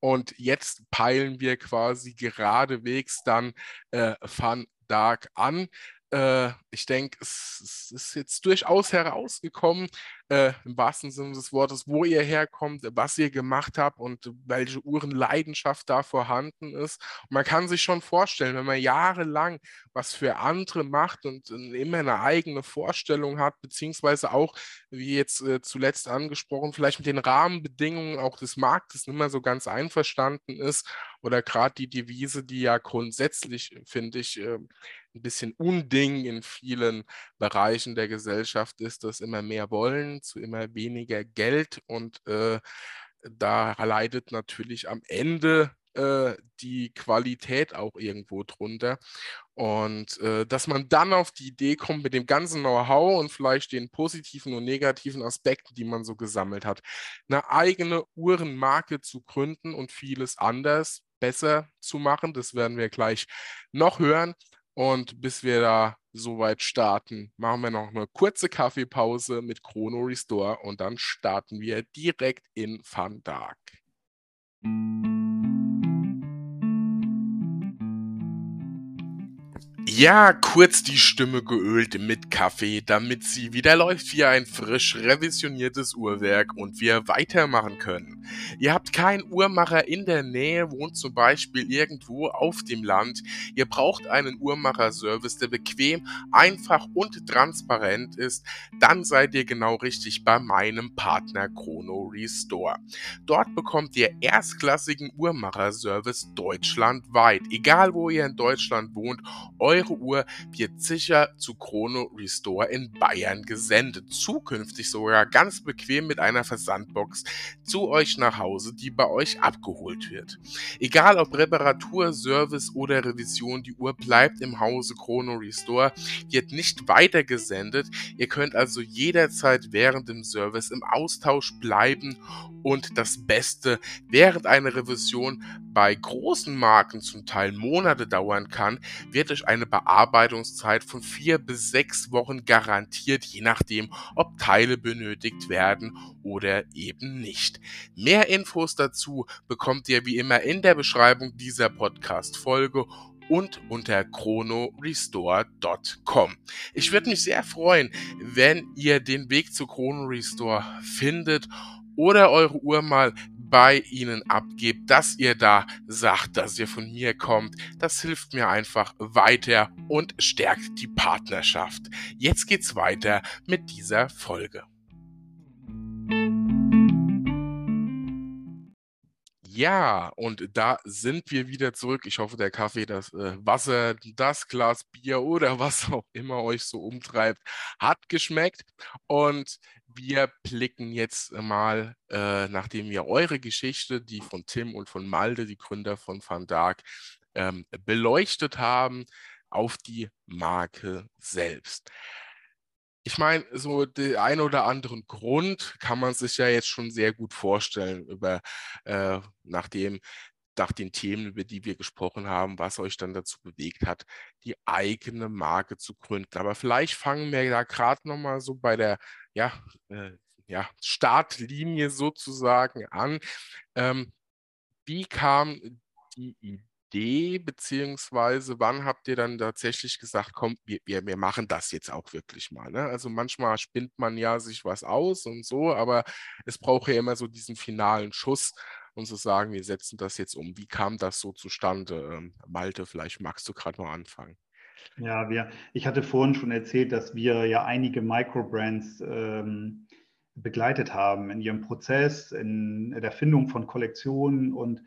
Und jetzt peilen wir quasi geradewegs dann äh, Van Dark an. Äh, ich denke, es, es, ist jetzt durchaus herausgekommen, äh, im wahrsten Sinne des Wortes, wo ihr herkommt, was ihr gemacht habt und welche Uhrenleidenschaft da vorhanden ist. Und man kann sich schon vorstellen, wenn man jahrelang was für andere macht und immer eine eigene Vorstellung hat, beziehungsweise auch, wie jetzt äh, zuletzt angesprochen, vielleicht mit den Rahmenbedingungen auch des Marktes nicht mehr so ganz einverstanden ist oder gerade die Devise, die ja grundsätzlich, finde ich, äh, ein bisschen Unding in vielen Bereichen der Gesellschaft ist, dass immer mehr wollen, zu immer weniger Geld und äh, da leidet natürlich am Ende äh, die Qualität auch irgendwo drunter. Und äh, dass man dann auf die Idee kommt, mit dem ganzen Know-how und vielleicht den positiven und negativen Aspekten, die man so gesammelt hat, eine eigene Uhrenmarke zu gründen und vieles anders, besser zu machen. Das werden wir gleich noch hören. Und bis wir da soweit starten, machen wir noch eine kurze Kaffeepause mit Chrono Restore und dann starten wir direkt in Fun Dark. Ja, kurz die Stimme geölt mit Kaffee, damit sie wieder läuft wie ein frisch revisioniertes Uhrwerk und wir weitermachen können. Ihr habt keinen Uhrmacher in der Nähe, wohnt zum Beispiel irgendwo auf dem Land. Ihr braucht einen Uhrmacherservice, der bequem, einfach und transparent ist. Dann seid ihr genau richtig bei meinem Partner Chrono Restore. Dort bekommt ihr erstklassigen Uhrmacherservice deutschlandweit. Egal wo ihr in Deutschland wohnt, eure Uhr wird sicher zu Chrono Restore in Bayern gesendet. Zukünftig sogar ganz bequem mit einer Versandbox zu euch nach Hause, die bei euch abgeholt wird. Egal ob Reparatur, Service oder Revision, die Uhr bleibt im Hause Chrono Restore, wird nicht weitergesendet. Ihr könnt also jederzeit während dem Service im Austausch bleiben und das Beste, während eine Revision bei großen Marken zum Teil Monate dauern kann, wird euch eine Bearbeitungszeit von vier bis sechs Wochen garantiert, je nachdem, ob Teile benötigt werden oder eben nicht. Mehr Infos dazu bekommt ihr wie immer in der Beschreibung dieser Podcast-Folge und unter chronorestore.com. Ich würde mich sehr freuen, wenn ihr den Weg zu Chrono Restore findet oder eure Uhr mal bei ihnen abgebt, dass ihr da sagt, dass ihr von mir kommt. Das hilft mir einfach weiter und stärkt die Partnerschaft. Jetzt geht's weiter mit dieser Folge. Ja, und da sind wir wieder zurück. Ich hoffe, der Kaffee, das äh, Wasser, das Glas Bier oder was auch immer euch so umtreibt, hat geschmeckt. Und wir blicken jetzt mal, äh, nachdem wir eure Geschichte, die von Tim und von Malde, die Gründer von Van Dark, ähm, beleuchtet haben, auf die Marke selbst. Ich meine, so den ein oder anderen Grund kann man sich ja jetzt schon sehr gut vorstellen, über äh, nachdem nach den Themen, über die wir gesprochen haben, was euch dann dazu bewegt hat, die eigene Marke zu gründen. Aber vielleicht fangen wir da gerade nochmal so bei der ja, äh, ja, Startlinie sozusagen an. Ähm, wie kam die Idee, beziehungsweise wann habt ihr dann tatsächlich gesagt, komm, wir, wir, wir machen das jetzt auch wirklich mal. Ne? Also manchmal spinnt man ja sich was aus und so, aber es braucht ja immer so diesen finalen Schuss und zu sagen, wir setzen das jetzt um. Wie kam das so zustande? Ähm, Malte, vielleicht magst du gerade mal anfangen. Ja, wir, ich hatte vorhin schon erzählt, dass wir ja einige Microbrands ähm, begleitet haben in ihrem Prozess, in der Findung von Kollektionen. Und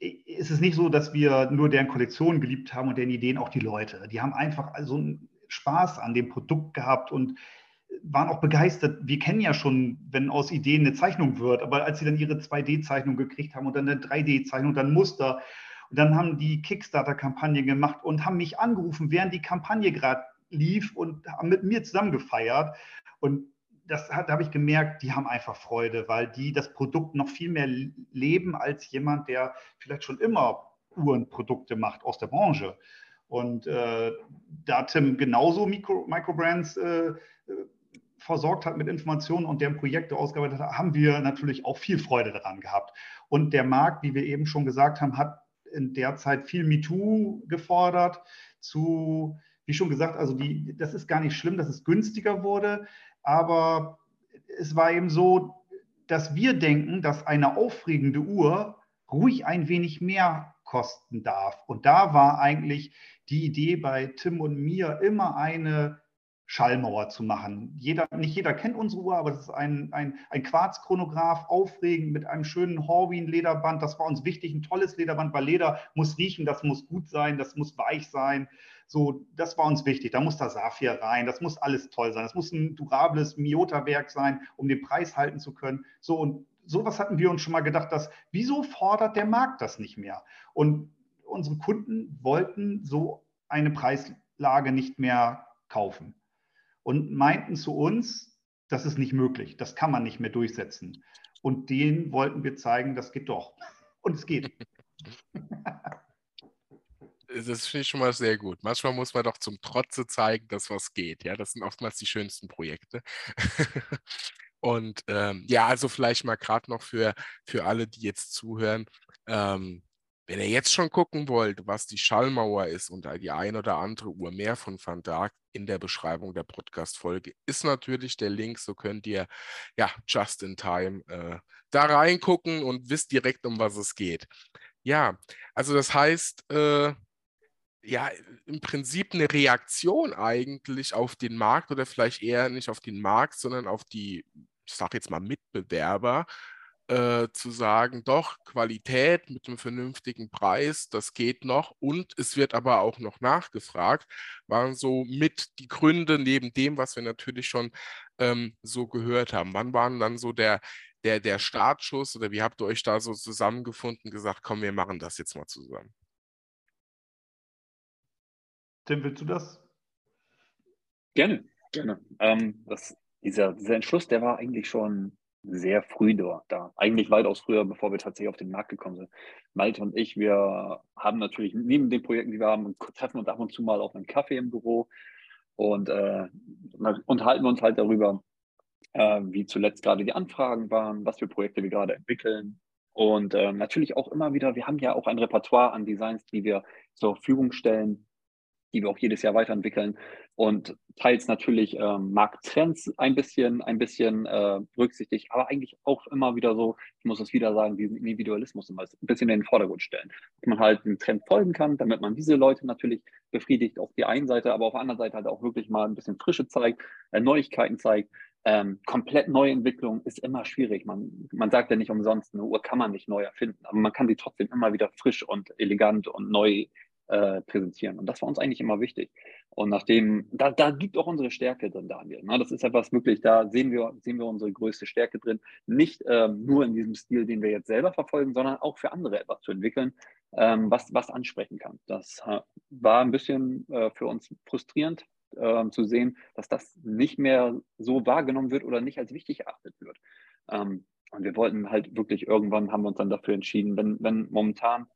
äh, es ist nicht so, dass wir nur deren Kollektionen geliebt haben und deren Ideen auch die Leute. Die haben einfach so einen Spaß an dem Produkt gehabt und waren auch begeistert. Wir kennen ja schon, wenn aus Ideen eine Zeichnung wird, aber als sie dann ihre 2D-Zeichnung gekriegt haben und dann eine 3D-Zeichnung, dann Muster und dann haben die Kickstarter-Kampagne gemacht und haben mich angerufen, während die Kampagne gerade lief und haben mit mir zusammen gefeiert. Und das da habe ich gemerkt, die haben einfach Freude, weil die das Produkt noch viel mehr leben als jemand, der vielleicht schon immer Uhrenprodukte macht aus der Branche. Und äh, da Tim genauso Micro, Microbrands äh, versorgt hat mit Informationen und deren Projekte ausgearbeitet hat, haben wir natürlich auch viel Freude daran gehabt. Und der Markt, wie wir eben schon gesagt haben, hat in der Zeit viel MeToo gefordert zu, wie schon gesagt, also die, das ist gar nicht schlimm, dass es günstiger wurde, aber es war eben so, dass wir denken, dass eine aufregende Uhr ruhig ein wenig mehr kosten darf. Und da war eigentlich die Idee bei Tim und mir immer eine Schallmauer zu machen. Jeder, nicht jeder kennt unsere Uhr, aber das ist ein, ein, ein Quarzchronograph, aufregend mit einem schönen Horween-Lederband. Das war uns wichtig, ein tolles Lederband, weil Leder muss riechen, das muss gut sein, das muss weich sein. So, das war uns wichtig. Da muss da Saphir rein, das muss alles toll sein. Das muss ein durables Miota-Werk sein, um den Preis halten zu können. So, und sowas hatten wir uns schon mal gedacht, dass wieso fordert der Markt das nicht mehr? Und unsere Kunden wollten so eine Preislage nicht mehr kaufen und meinten zu uns, das ist nicht möglich, das kann man nicht mehr durchsetzen. Und denen wollten wir zeigen, das geht doch. <laughs> Und es geht. Das finde ich schon mal sehr gut. Manchmal muss man doch zum Trotze zeigen, dass was geht. Ja, das sind oftmals die schönsten Projekte. <laughs> Und ähm, ja, also vielleicht mal gerade noch für, für alle, die jetzt zuhören. Ähm, Wenn ihr jetzt schon gucken wollt, was die Schallmauer ist und die ein oder andere Uhr mehr von Van Dijk in der Beschreibung der Podcast-Folge, ist natürlich der Link. So könnt ihr ja just in time äh, da reingucken und wisst direkt, um was es geht. Ja, also das heißt, äh, ja, im Prinzip eine Reaktion eigentlich auf den Markt oder vielleicht eher nicht auf den Markt, sondern auf die, ich sage jetzt mal, Mitbewerber, äh, zu sagen, doch, Qualität mit einem vernünftigen Preis, das geht noch und es wird aber auch noch nachgefragt, waren so mit die Gründe neben dem, was wir natürlich schon ähm, so gehört haben. Wann waren dann so der, der, der Startschuss oder wie habt ihr euch da so zusammengefunden, gesagt, komm, wir machen das jetzt mal zusammen? Tim, willst du das? Gerne, gerne. Ähm, das, dieser, dieser Entschluss, der war eigentlich schon sehr früh da. Eigentlich weitaus früher, bevor wir tatsächlich auf den Markt gekommen sind. Malte und ich, wir haben natürlich neben den Projekten, die wir haben, treffen uns ab und zu mal auf einen Kaffee im Büro und äh, unterhalten uns halt darüber, äh, wie zuletzt gerade die Anfragen waren, was für Projekte wir gerade entwickeln. Und äh, natürlich auch immer wieder, wir haben ja auch ein Repertoire an Designs, die wir zur Verfügung stellen, die wir auch jedes Jahr weiterentwickeln und teils natürlich ähm, Markttrends ein bisschen, ein bisschen äh, berücksichtigt, aber eigentlich auch immer wieder so, ich muss es wieder sagen, diesen Individualismus immer ein bisschen in den Vordergrund stellen. Dass man halt dem Trend folgen kann, damit man diese Leute natürlich befriedigt auf die einen Seite, aber auf der anderen Seite halt auch wirklich mal ein bisschen Frische zeigt, äh, Neuigkeiten zeigt. Ähm, komplett neue Entwicklung ist immer schwierig. Man, man sagt ja nicht umsonst, eine Uhr kann man nicht neu erfinden, aber man kann sie trotzdem immer wieder frisch und elegant und neu äh, präsentieren. Und das war uns eigentlich immer wichtig. Und nachdem, da, da liegt auch unsere Stärke drin, Daniel. Ne? Das ist etwas wirklich, da sehen wir, sehen wir unsere größte Stärke drin. Nicht ähm, nur in diesem Stil, den wir jetzt selber verfolgen, sondern auch für andere etwas zu entwickeln, ähm, was, was ansprechen kann. Das äh, war ein bisschen äh, für uns frustrierend, äh, zu sehen, dass das nicht mehr so wahrgenommen wird oder nicht als wichtig erachtet wird. Ähm, und wir wollten halt wirklich irgendwann haben wir uns dann dafür entschieden, wenn, wenn momentan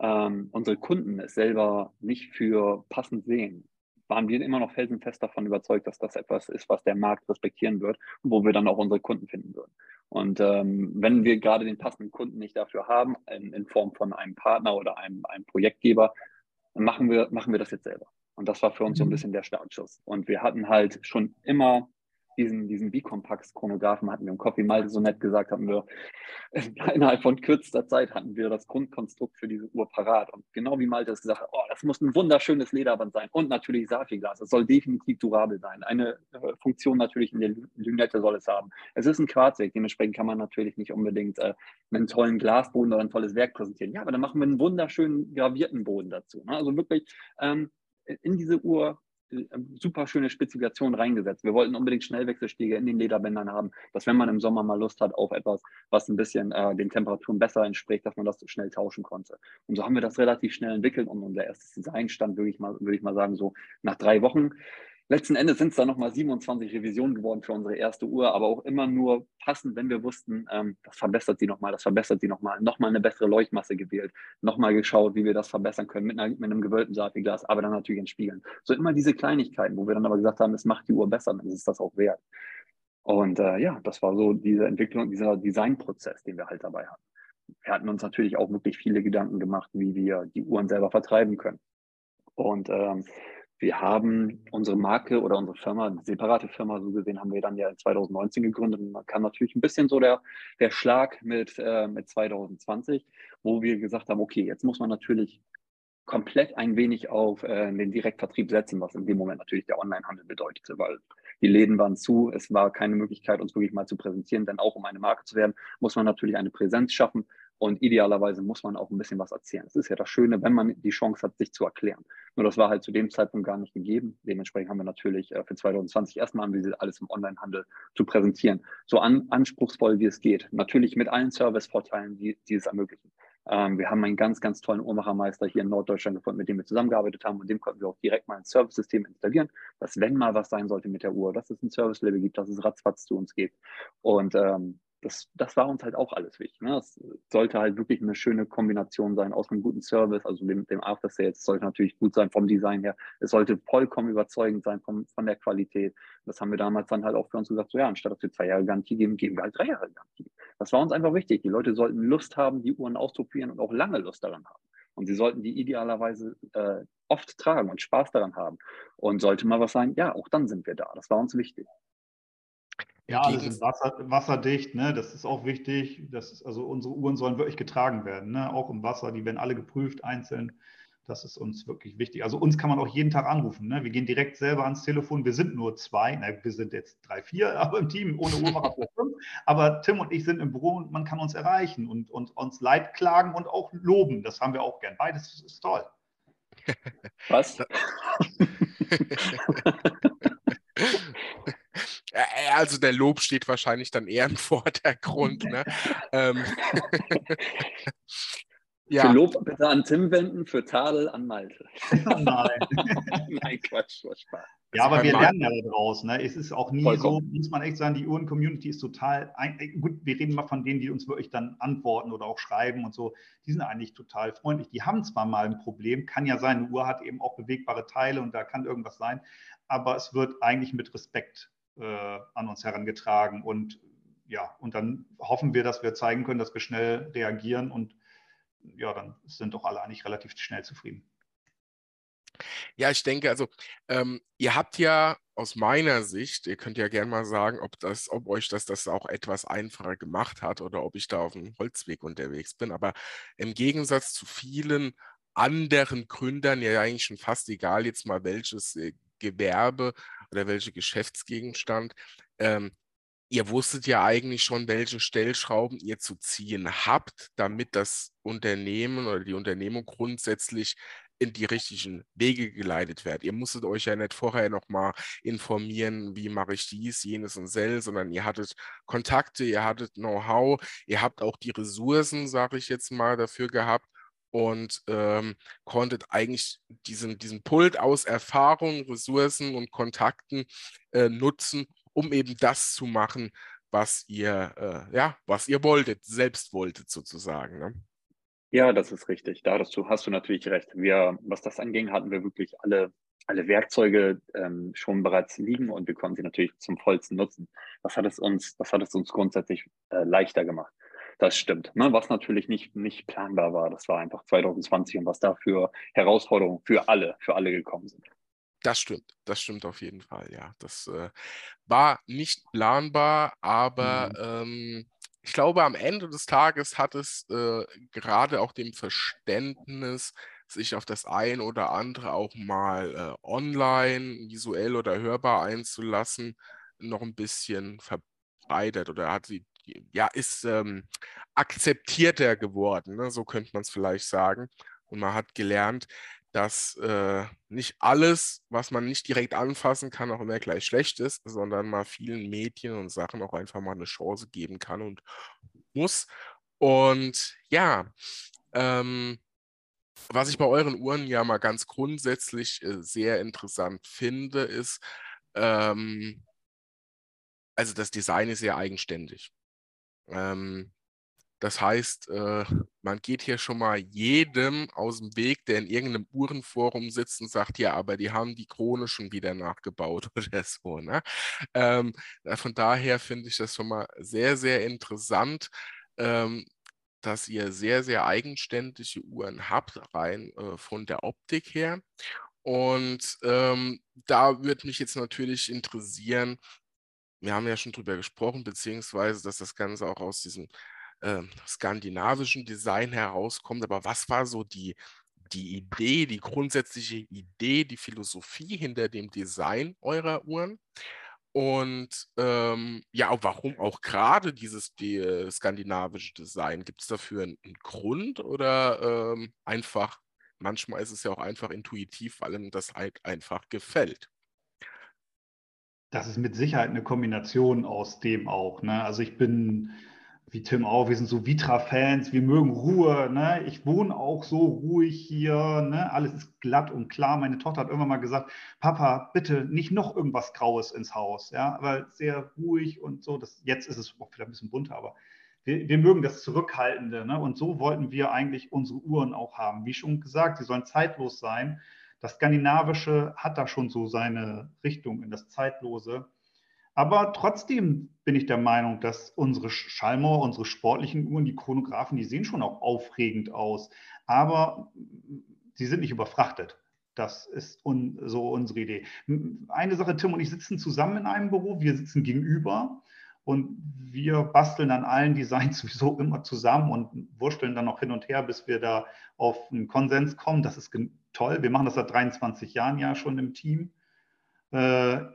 ähm, unsere Kunden es selber nicht für passend sehen, waren wir immer noch felsenfest davon überzeugt, dass das etwas ist, was der Markt respektieren wird und wo wir dann auch unsere Kunden finden würden. Und ähm, wenn wir gerade den passenden Kunden nicht dafür haben, in, in Form von einem Partner oder einem, einem Projektgeber, dann machen wir, machen wir das jetzt selber. Und das war für uns so ein mhm. bisschen der Startschuss. Und wir hatten halt schon immer diesen, diesen Bicompax-Chronographen hatten wir im Coffee Malte so nett gesagt, haben wir <laughs> innerhalb von kürzester Zeit hatten wir das Grundkonstrukt für diese Uhr parat. Und genau wie Malte es gesagt hat, oh, das muss ein wunderschönes Lederband sein und natürlich Safi-Glas. Es soll definitiv durabel sein. Eine äh, Funktion natürlich in der Lünette soll es haben. Es ist ein Quarzweg, dementsprechend kann man natürlich nicht unbedingt äh, einen tollen Glasboden oder ein tolles Werk präsentieren. Ja, aber dann machen wir einen wunderschönen gravierten Boden dazu. Ne? Also wirklich ähm, in diese Uhr super schöne Spezifikation reingesetzt. Wir wollten unbedingt Schnellwechselstiege in den Lederbändern haben, dass wenn man im Sommer mal Lust hat auf etwas, was ein bisschen äh, den Temperaturen besser entspricht, dass man das schnell tauschen konnte. Und so haben wir das relativ schnell entwickelt und unser erstes Design stand, würde ich mal, würde ich mal sagen, so nach drei Wochen. Letzten Endes sind es dann nochmal 27 Revisionen geworden für unsere erste Uhr, aber auch immer nur passend, wenn wir wussten, ähm, das verbessert sie nochmal, das verbessert sie nochmal, nochmal eine bessere Leuchtmasse gewählt, nochmal geschaut, wie wir das verbessern können mit, einer, mit einem gewölbten Safi-Glas, aber dann natürlich in Spiegeln. So immer diese Kleinigkeiten, wo wir dann aber gesagt haben, es macht die Uhr besser, dann ist das auch wert. Und äh, ja, das war so diese Entwicklung, dieser Designprozess, den wir halt dabei hatten. Wir hatten uns natürlich auch wirklich viele Gedanken gemacht, wie wir die Uhren selber vertreiben können. Und ähm, wir haben unsere Marke oder unsere Firma, eine separate Firma, so gesehen, haben wir dann ja 2019 gegründet. Und man kann natürlich ein bisschen so der, der Schlag mit, äh, mit 2020, wo wir gesagt haben, okay, jetzt muss man natürlich komplett ein wenig auf äh, den Direktvertrieb setzen, was in dem Moment natürlich der Onlinehandel bedeutete, weil die Läden waren zu, es war keine Möglichkeit, uns wirklich mal zu präsentieren, denn auch um eine Marke zu werden, muss man natürlich eine Präsenz schaffen und idealerweise muss man auch ein bisschen was erzählen. Es ist ja das Schöne, wenn man die Chance hat, sich zu erklären. Nur das war halt zu dem Zeitpunkt gar nicht gegeben. Dementsprechend haben wir natürlich äh, für 2020 erstmal anvisiert, alles im Onlinehandel zu präsentieren. So an, anspruchsvoll wie es geht. Natürlich mit allen Servicevorteilen, die, die es ermöglichen. Ähm, wir haben einen ganz, ganz tollen Uhrmachermeister hier in Norddeutschland gefunden, mit dem wir zusammengearbeitet haben. Und dem konnten wir auch direkt mal ein Service-System installieren, dass wenn mal was sein sollte mit der Uhr, dass es ein Service-Level gibt, dass es ratzfatz zu uns geht. Und ähm, das, das war uns halt auch alles wichtig. Ne? Es sollte halt wirklich eine schöne Kombination sein aus einem guten Service, also dem, dem After Sales. Es sollte natürlich gut sein vom Design her. Es sollte vollkommen überzeugend sein vom, von der Qualität. Das haben wir damals dann halt auch für uns gesagt, so ja, anstatt dass wir zwei Jahre Garantie geben, geben wir halt drei Jahre Garantie. Das war uns einfach wichtig. Die Leute sollten Lust haben, die Uhren auszuprobieren und auch lange Lust daran haben. Und sie sollten die idealerweise äh, oft tragen und Spaß daran haben. Und sollte mal was sein, ja, auch dann sind wir da. Das war uns wichtig. Ja, alles sind Wasser, wasserdicht, ne? das ist auch wichtig. Das ist, also unsere Uhren sollen wirklich getragen werden, ne? auch im Wasser. Die werden alle geprüft einzeln. Das ist uns wirklich wichtig. Also uns kann man auch jeden Tag anrufen. Ne? Wir gehen direkt selber ans Telefon. Wir sind nur zwei. Na, wir sind jetzt drei, vier, <laughs> aber im Team ohne Uhrmacher fünf. Aber Tim und ich sind im Büro und man kann uns erreichen und, und uns Leid klagen und auch loben. Das haben wir auch gern. Beides ist toll. Was? <laughs> <laughs> Also der Lob steht wahrscheinlich dann eher im <laughs> Vordergrund. Ne? ähm, <laughs> ja. Für Lob bitte an Tim wenden, für Tadel an Malte. <laughs> Nein. Nein, Quatsch, Quatsch. Ja, aber wir lernen ja daraus. Ne? Es ist auch nie Vollkommen. so, muss man echt sagen, die Uhren-Community ist total, äh, gut, wir reden mal von denen, die uns wirklich dann antworten oder auch schreiben und so, die sind eigentlich total freundlich. Die haben zwar mal ein Problem, kann ja sein, eine Uhr hat eben auch bewegbare Teile und da kann irgendwas sein, aber es wird eigentlich mit Respekt äh, an uns herangetragen und ja, und dann hoffen wir, dass wir zeigen können, dass wir schnell reagieren und ja, dann sind doch alle eigentlich relativ schnell zufrieden. Ja, ich denke, also ähm, ihr habt ja aus meiner Sicht, ihr könnt ja gerne mal sagen, ob das, ob euch das, das auch etwas einfacher gemacht hat oder ob ich da auf dem Holzweg unterwegs bin. Aber im Gegensatz zu vielen anderen Gründern, ja eigentlich schon fast egal jetzt mal welches äh, Gewerbe oder welcher Geschäftsgegenstand, ähm, ihr wusstet ja eigentlich schon, welche Stellschrauben ihr zu ziehen habt, damit das Unternehmen oder die Unternehmung grundsätzlich in die richtigen Wege geleitet wird. Ihr musstet euch ja nicht vorher nochmal informieren, wie mache ich dies, jenes und sel, sondern ihr hattet Kontakte, ihr hattet Know-how, ihr habt auch die Ressourcen, sage ich jetzt mal, dafür gehabt und ähm, konntet eigentlich diesen, diesen Pult aus Erfahrung, Ressourcen und Kontakten äh, nutzen, um eben das zu machen, was ihr, äh, ja, was ihr wolltet, selbst wolltet sozusagen. Ne? Ja, das ist richtig. Dazu hast du natürlich recht. Wir, was das anging, hatten wir wirklich alle, alle Werkzeuge ähm, schon bereits liegen und wir konnten sie natürlich zum vollsten nutzen. Das hat es uns, das hat es uns grundsätzlich äh, leichter gemacht. Das stimmt. Ne? Was natürlich nicht, nicht planbar war. Das war einfach 2020 und was da für Herausforderungen für alle, für alle gekommen sind. Das stimmt, das stimmt auf jeden Fall, ja. Das äh, war nicht planbar, aber mhm. ähm, ich glaube, am Ende des Tages hat es äh, gerade auch dem Verständnis, sich auf das ein oder andere auch mal äh, online, visuell oder hörbar einzulassen, noch ein bisschen verbreitet oder hat sie, ja, ist ähm, akzeptierter geworden, ne? so könnte man es vielleicht sagen. Und man hat gelernt, dass äh, nicht alles, was man nicht direkt anfassen kann, auch immer gleich schlecht ist, sondern mal vielen Medien und Sachen auch einfach mal eine Chance geben kann und muss. Und ja, ähm, was ich bei euren Uhren ja mal ganz grundsätzlich äh, sehr interessant finde, ist, ähm, also das Design ist sehr eigenständig. Ähm, das heißt, äh, man geht hier schon mal jedem aus dem Weg, der in irgendeinem Uhrenforum sitzt und sagt, ja, aber die haben die Krone schon wieder nachgebaut <laughs> oder so. Ne? Ähm, von daher finde ich das schon mal sehr, sehr interessant, ähm, dass ihr sehr, sehr eigenständige Uhren habt, rein äh, von der Optik her. Und ähm, da würde mich jetzt natürlich interessieren, wir haben ja schon drüber gesprochen, beziehungsweise, dass das Ganze auch aus diesem äh, skandinavischen Design herauskommt. Aber was war so die, die Idee, die grundsätzliche Idee, die Philosophie hinter dem Design eurer Uhren? Und ähm, ja, warum auch gerade dieses die, äh, skandinavische Design? Gibt es dafür einen, einen, Grund oder ähm, einfach, manchmal ist es ja auch einfach intuitiv, weil einem das halt einfach gefällt? Das ist mit Sicherheit eine Kombination aus dem auch. Ne? Also ich bin wie Tim auch, wir sind so Vitra-Fans, wir mögen Ruhe. Ne? Ich wohne auch so ruhig hier, ne? alles ist glatt und klar. Meine Tochter hat irgendwann mal gesagt, Papa, bitte nicht noch irgendwas Graues ins Haus, ja, weil sehr ruhig und so. Das, jetzt ist es auch vielleicht ein bisschen bunter, aber wir, wir mögen das Zurückhaltende. Ne? Und so wollten wir eigentlich unsere Uhren auch haben. Wie schon gesagt, sie sollen zeitlos sein. Das Skandinavische hat da schon so seine Richtung in das Zeitlose. Aber trotzdem bin ich der Meinung, dass unsere Schallmauer, unsere sportlichen Uhren, die Chronographen, die sehen schon auch aufregend aus. Aber sie sind nicht überfrachtet. Das ist un so unsere Idee. Eine Sache, Tim und ich sitzen zusammen in einem Büro, wir sitzen gegenüber und wir basteln an allen Designs <laughs> sowieso immer zusammen und wursteln dann noch hin und her, bis wir da auf einen Konsens kommen. Das ist toll. Wir machen das seit 23 Jahren ja schon im Team. Äh,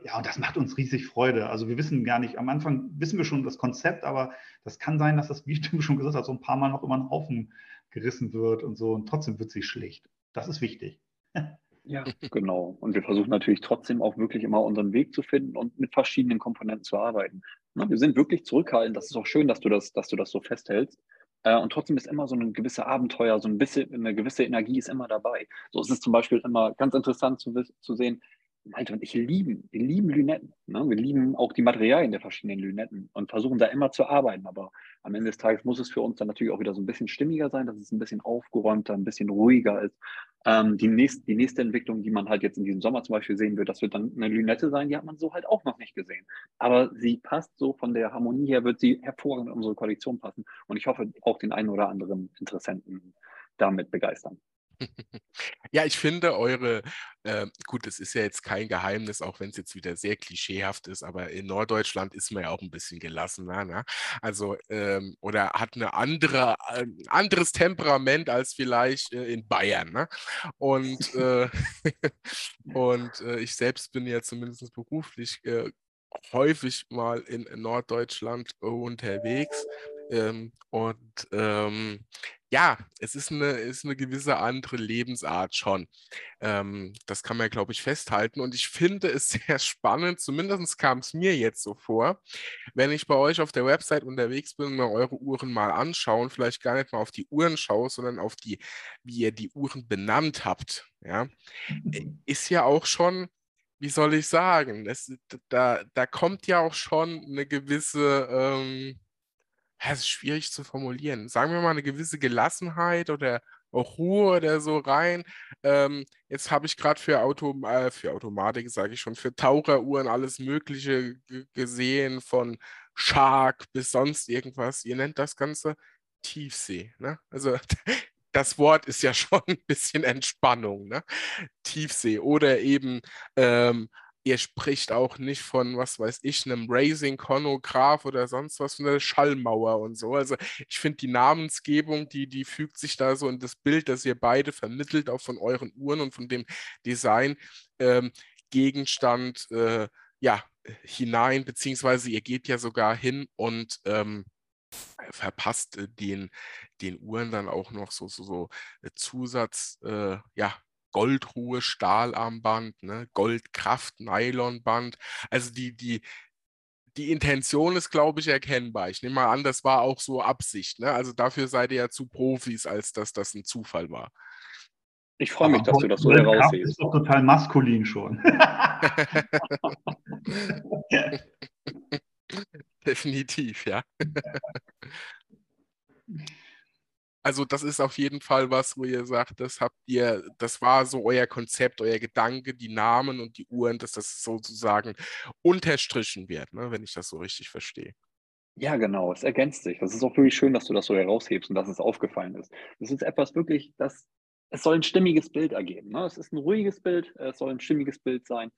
ja, und das macht uns riesig Freude. Also wir wissen gar nicht, am Anfang wissen wir schon das Konzept, aber das kann sein, dass das, wie Tim schon gesagt hat, so ein paar Mal noch immer einen Haufen gerissen wird und so und trotzdem wird sie schlicht. Das ist wichtig. <laughs> Ja, genau. Und wir versuchen natürlich trotzdem auch wirklich immer unseren Weg zu finden und mit verschiedenen Komponenten zu arbeiten. Ne, wir sind wirklich zurückhaltend. Das ist auch schön, dass du das, dass du das so festhältst. Äh, und trotzdem ist immer so ein gewisses Abenteuer, so ein bisschen, eine gewisse Energie ist immer dabei. So es ist zum Beispiel immer ganz interessant zu, zu sehen, Malte und ich lieben, wir lieben Lünetten. Ne? Wir lieben auch die Materialien der verschiedenen Lünetten und versuchen da immer zu arbeiten. Aber am Ende des Tages muss es für uns dann natürlich auch wieder so ein bisschen stimmiger sein, dass es ein bisschen aufgeräumter, ein bisschen ruhiger ist. Ähm, die, nächst, die nächste Entwicklung, die man halt jetzt in diesem Sommer zum Beispiel sehen wird, das wird dann eine Lünette sein, die hat man so halt auch noch nicht gesehen. Aber sie passt so von der Harmonie her, wird sie hervorragend in unsere Kollektion passen. Und ich hoffe, auch den einen oder anderen Interessenten damit begeistern. Ja, ich finde eure, äh, gut, das ist ja jetzt kein Geheimnis, auch wenn es jetzt wieder sehr klischeehaft ist, aber in Norddeutschland ist man ja auch ein bisschen gelassener, ne? Also, ähm, oder hat eine andere, ein äh, anderes Temperament als vielleicht äh, in Bayern, ne? Und, <laughs> äh, <laughs> und äh, ich selbst bin ja zumindest beruflich äh, häufig mal in Norddeutschland unterwegs. Ähm, und ähm, ja, es ist eine, ist eine gewisse andere Lebensart schon. Ähm, das kann man, glaube ich, festhalten. Und ich finde es <laughs> sehr spannend, zumindest kam es mir jetzt so vor, wenn ich bei euch auf der Website unterwegs bin und mir eure Uhren mal anschauen, vielleicht gar nicht mal auf die Uhren schaue, sondern auf die, wie ihr die Uhren benannt habt. Ja, äh, ist ja auch schon wie soll ich sagen, es, da, da kommt ja auch schon eine gewisse, ähm, es ist schwierig zu formulieren. Sagen wir mal eine gewisse Gelassenheit oder auch Ruhe oder so rein. Ähm, jetzt habe ich gerade für, Auto, äh, für Automatik, sage ich schon, für Taucheruhren alles Mögliche gesehen, von Shark bis sonst irgendwas. Ihr nennt das Ganze Tiefsee. Ne? Also <laughs> das Wort ist ja <laughs> schon ein bisschen Entspannung, ne? Tiefsee oder eben ähm, ihr spricht auch nicht von, was weiß ich, einem Racing Chronograph oder sonst was, von der Schallmauer und so. Also ich finde die Namensgebung, die, die fügt sich da so in das Bild, das ihr beide vermittelt, auch von euren Uhren und von dem Design ähm, äh, ja, hinein, beziehungsweise ihr geht ja sogar hin und ähm, verpasst äh, den, den Uhren dann auch noch so, so, so äh, Zusatz, äh, ja, Goldruhe, Stahlarmband, ne? Goldkraft, Nylonband. Also die, die, die Intention ist, glaube ich, erkennbar. Ich nehme mal an, das war auch so Absicht. Ne? Also dafür seid ihr ja zu Profis, als dass das ein Zufall war. Ich freue mich, dass du das so heraushebst. Das ist doch total maskulin schon. <laughs> Definitiv, ja. <laughs> Also das ist auf jeden Fall was, wo ihr sagt, das habt ihr, das war so euer Konzept, euer Gedanke, die Namen und die Uhren, dass das sozusagen unterstrichen wird, ne, wenn ich das so richtig verstehe. Ja, genau, es ergänzt sich. Das ist auch wirklich schön, dass du das so heraushebst und dass es aufgefallen ist. Das ist etwas wirklich, das, es soll ein stimmiges Bild ergeben. Ne? Es ist ein ruhiges Bild, es soll ein stimmiges Bild sein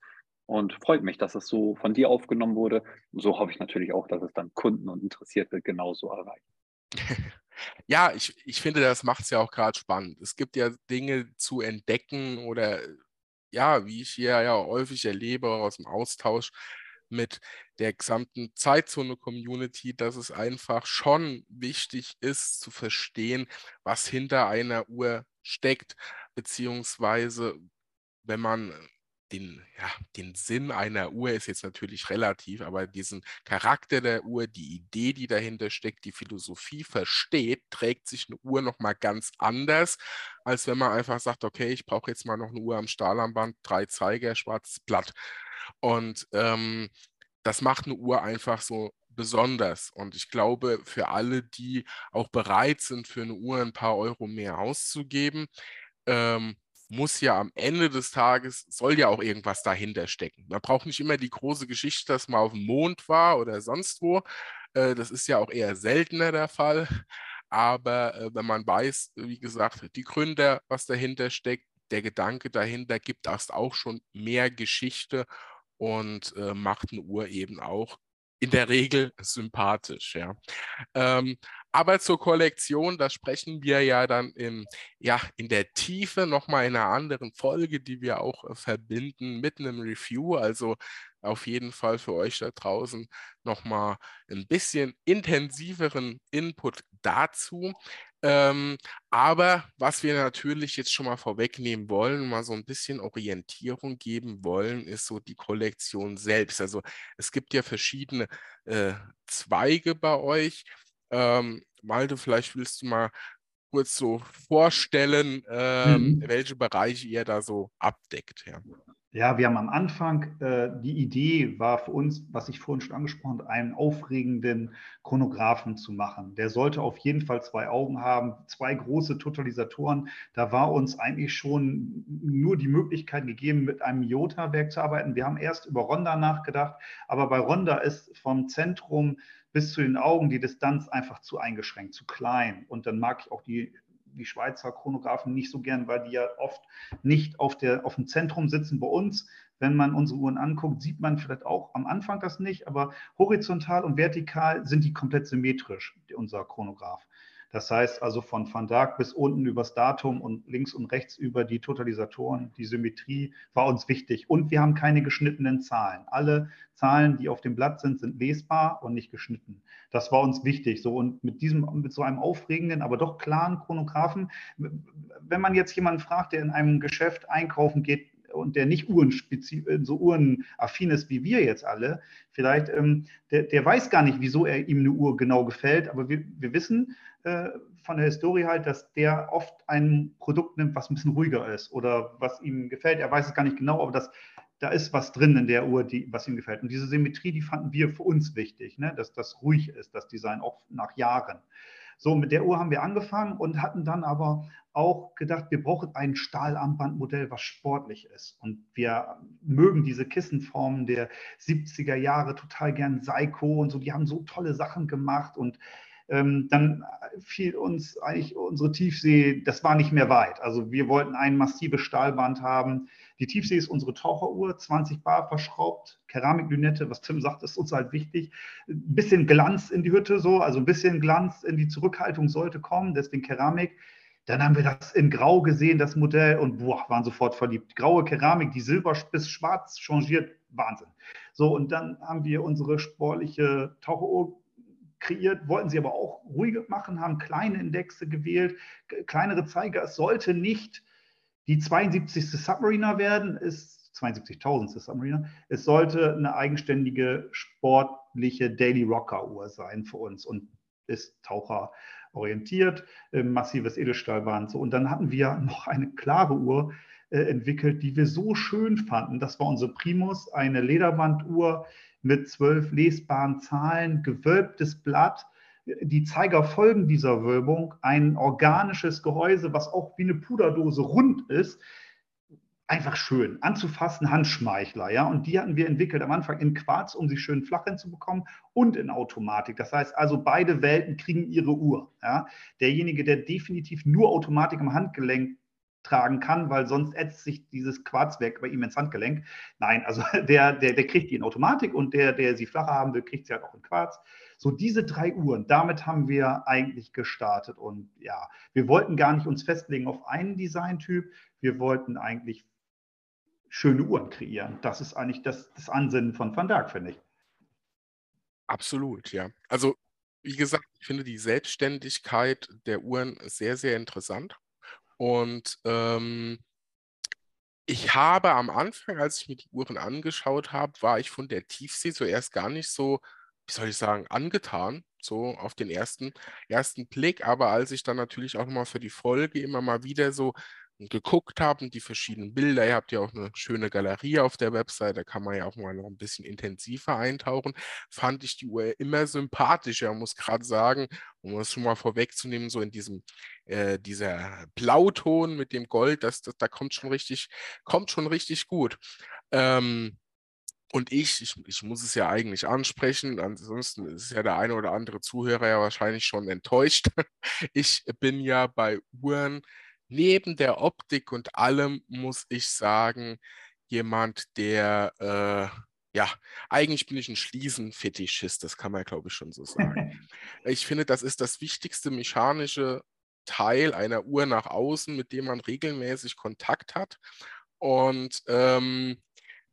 und freut mich, dass es so von dir aufgenommen wurde. Und so hoffe ich natürlich auch, dass es dann Kunden und Interessierte genauso erreicht. <laughs> Ja, ich, ich finde, das macht es ja auch gerade spannend. Es gibt ja Dinge zu entdecken oder ja, wie ich hier ja häufig erlebe, aus dem Austausch mit der gesamten Zeitzone-Community, dass es einfach schon wichtig ist zu verstehen, was hinter einer Uhr steckt, beziehungsweise wenn man den, ja, den Sinn einer Uhr ist jetzt natürlich relativ, aber diesen Charakter der Uhr, die Idee, die dahinter steckt, die Philosophie versteht, trägt sich eine Uhr nochmal ganz anders, als wenn man einfach sagt, okay, ich brauche jetzt mal noch eine Uhr am Stahlarmband, drei Zeiger, schwarzes Blatt. Und ähm, das macht eine Uhr einfach so besonders. Und ich glaube, für alle, die auch bereit sind, für eine Uhr ein paar Euro mehr auszugeben, ähm, muss ja am Ende des Tages, soll ja auch irgendwas dahinter stecken. Man braucht nicht immer die große Geschichte, dass man auf dem Mond war oder sonst wo. Äh, das ist ja auch eher seltener der Fall. Aber äh, wenn man weiß, wie gesagt, die Gründer, was dahinter steckt, der Gedanke dahinter gibt erst auch schon mehr Geschichte und äh, macht eine Uhr eben auch in der Regel sympathisch. Ja. Ähm, aber zur Kollektion, da sprechen wir ja dann in, ja, in der Tiefe nochmal in einer anderen Folge, die wir auch äh, verbinden mit einem Review. Also auf jeden Fall für euch da draußen nochmal ein bisschen intensiveren Input dazu. Ähm, aber was wir natürlich jetzt schon mal vorwegnehmen wollen, mal so ein bisschen Orientierung geben wollen, ist so die Kollektion selbst. Also es gibt ja verschiedene äh, Zweige bei euch. Ähm, Malte, vielleicht willst du mal kurz so vorstellen, ähm, mhm. welche Bereiche ihr da so abdeckt. Ja. Ja, wir haben am Anfang, äh, die Idee war für uns, was ich vorhin schon angesprochen habe, einen aufregenden Chronographen zu machen. Der sollte auf jeden Fall zwei Augen haben, zwei große Totalisatoren. Da war uns eigentlich schon nur die Möglichkeit gegeben, mit einem IOTA-Werk zu arbeiten. Wir haben erst über Ronda nachgedacht, aber bei Ronda ist vom Zentrum bis zu den Augen die Distanz einfach zu eingeschränkt, zu klein. Und dann mag ich auch die die Schweizer Chronographen nicht so gern, weil die ja oft nicht auf, der, auf dem Zentrum sitzen. Bei uns, wenn man unsere Uhren anguckt, sieht man vielleicht auch am Anfang das nicht, aber horizontal und vertikal sind die komplett symmetrisch, unser Chronograph. Das heißt also von Van Dijk bis unten übers Datum und links und rechts über die Totalisatoren, die Symmetrie war uns wichtig. Und wir haben keine geschnittenen Zahlen. Alle Zahlen, die auf dem Blatt sind, sind lesbar und nicht geschnitten. Das war uns wichtig. So und mit diesem, mit so einem aufregenden, aber doch klaren Chronographen, wenn man jetzt jemanden fragt, der in einem Geschäft einkaufen geht, und der nicht so uhrenaffin ist wie wir jetzt alle, vielleicht, ähm, der, der weiß gar nicht, wieso er ihm eine Uhr genau gefällt, aber wir, wir wissen, äh, von der Historie halt, dass der oft ein Produkt nimmt, was ein bisschen ruhiger ist oder was ihm gefällt. Er weiß es gar nicht genau, aber das, da ist was drin in der Uhr, die, was ihm gefällt. Und diese Symmetrie, die fanden wir für uns wichtig, ne? dass das ruhig ist, das Design auch nach Jahren. So, mit der Uhr haben wir angefangen und hatten dann aber auch gedacht, wir brauchen ein Stahlarmbandmodell, was sportlich ist. Und wir mögen diese Kissenformen der 70er Jahre total gern, Seiko und so, die haben so tolle Sachen gemacht und ähm, dann fiel uns eigentlich unsere Tiefsee, das war nicht mehr weit. Also wir wollten ein massives Stahlband haben. Die Tiefsee ist unsere Taucheruhr, 20 Bar verschraubt, Keramiklünette, was Tim sagt, ist uns halt wichtig. Ein bisschen Glanz in die Hütte so, also ein bisschen Glanz in die Zurückhaltung sollte kommen, deswegen Keramik. Dann haben wir das in Grau gesehen, das Modell, und boah, waren sofort verliebt. Graue Keramik, die silber bis schwarz changiert, Wahnsinn. So, und dann haben wir unsere sportliche Taucheruhr kreiert, wollten sie aber auch ruhig machen, haben kleine Indexe gewählt, kleinere Zeiger. Es sollte nicht die 72. Submariner werden, ist 72.000. Submariner. Es sollte eine eigenständige sportliche Daily Rocker Uhr sein für uns und ist Taucher orientiert, äh, massives Edelstahlband. So. Und dann hatten wir noch eine klare Uhr äh, entwickelt, die wir so schön fanden. Das war unsere Primus, eine Lederbanduhr mit zwölf lesbaren Zahlen, gewölbtes Blatt. Die Zeiger folgen dieser Wölbung, ein organisches Gehäuse, was auch wie eine Puderdose rund ist. Einfach schön, anzufassen, Handschmeichler, ja. Und die hatten wir entwickelt am Anfang in Quarz, um sie schön flach hinzubekommen und in Automatik. Das heißt also, beide Welten kriegen ihre Uhr. Ja? Derjenige, der definitiv nur Automatik im Handgelenk tragen kann, weil sonst ätzt sich dieses Quarzwerk bei ihm ins Handgelenk. Nein, also <laughs> der, der, der kriegt die in Automatik und der, der sie flacher haben will, kriegt sie halt auch in Quarz. So diese drei Uhren, damit haben wir eigentlich gestartet und ja, wir wollten gar nicht uns festlegen auf einen Designtyp, wir wollten eigentlich schöne Uhren kreieren. Das ist eigentlich das, das Ansinnen von Van Dijk, finde ich. Absolut, ja. Also wie gesagt, ich finde die Selbstständigkeit der Uhren sehr, sehr interessant. Und ähm, ich habe am Anfang, als ich mir die Uhren angeschaut habe, war ich von der Tiefsee zuerst gar nicht so, wie soll ich sagen, angetan, so auf den ersten, ersten Blick. Aber als ich dann natürlich auch nochmal für die Folge immer mal wieder so geguckt habe, die verschiedenen Bilder, ihr habt ja auch eine schöne Galerie auf der Website, da kann man ja auch mal noch ein bisschen intensiver eintauchen, fand ich die Uhr immer sympathischer, muss gerade sagen, um es schon mal vorwegzunehmen, so in diesem, äh, dieser Blauton mit dem Gold, das, das, da kommt schon richtig, kommt schon richtig gut. Ähm, und ich, ich, ich muss es ja eigentlich ansprechen, ansonsten ist ja der eine oder andere Zuhörer ja wahrscheinlich schon enttäuscht. <laughs> Ich bin ja bei Uhren neben der Optik und allem, muss ich sagen, jemand, der, äh, ja, eigentlich bin ich ein Schließenfetischist, das kann man, glaube ich, schon so sagen. <laughs> ich finde, das ist das wichtigste mechanische Teil einer Uhr nach außen, mit dem man regelmäßig Kontakt hat. Und ähm,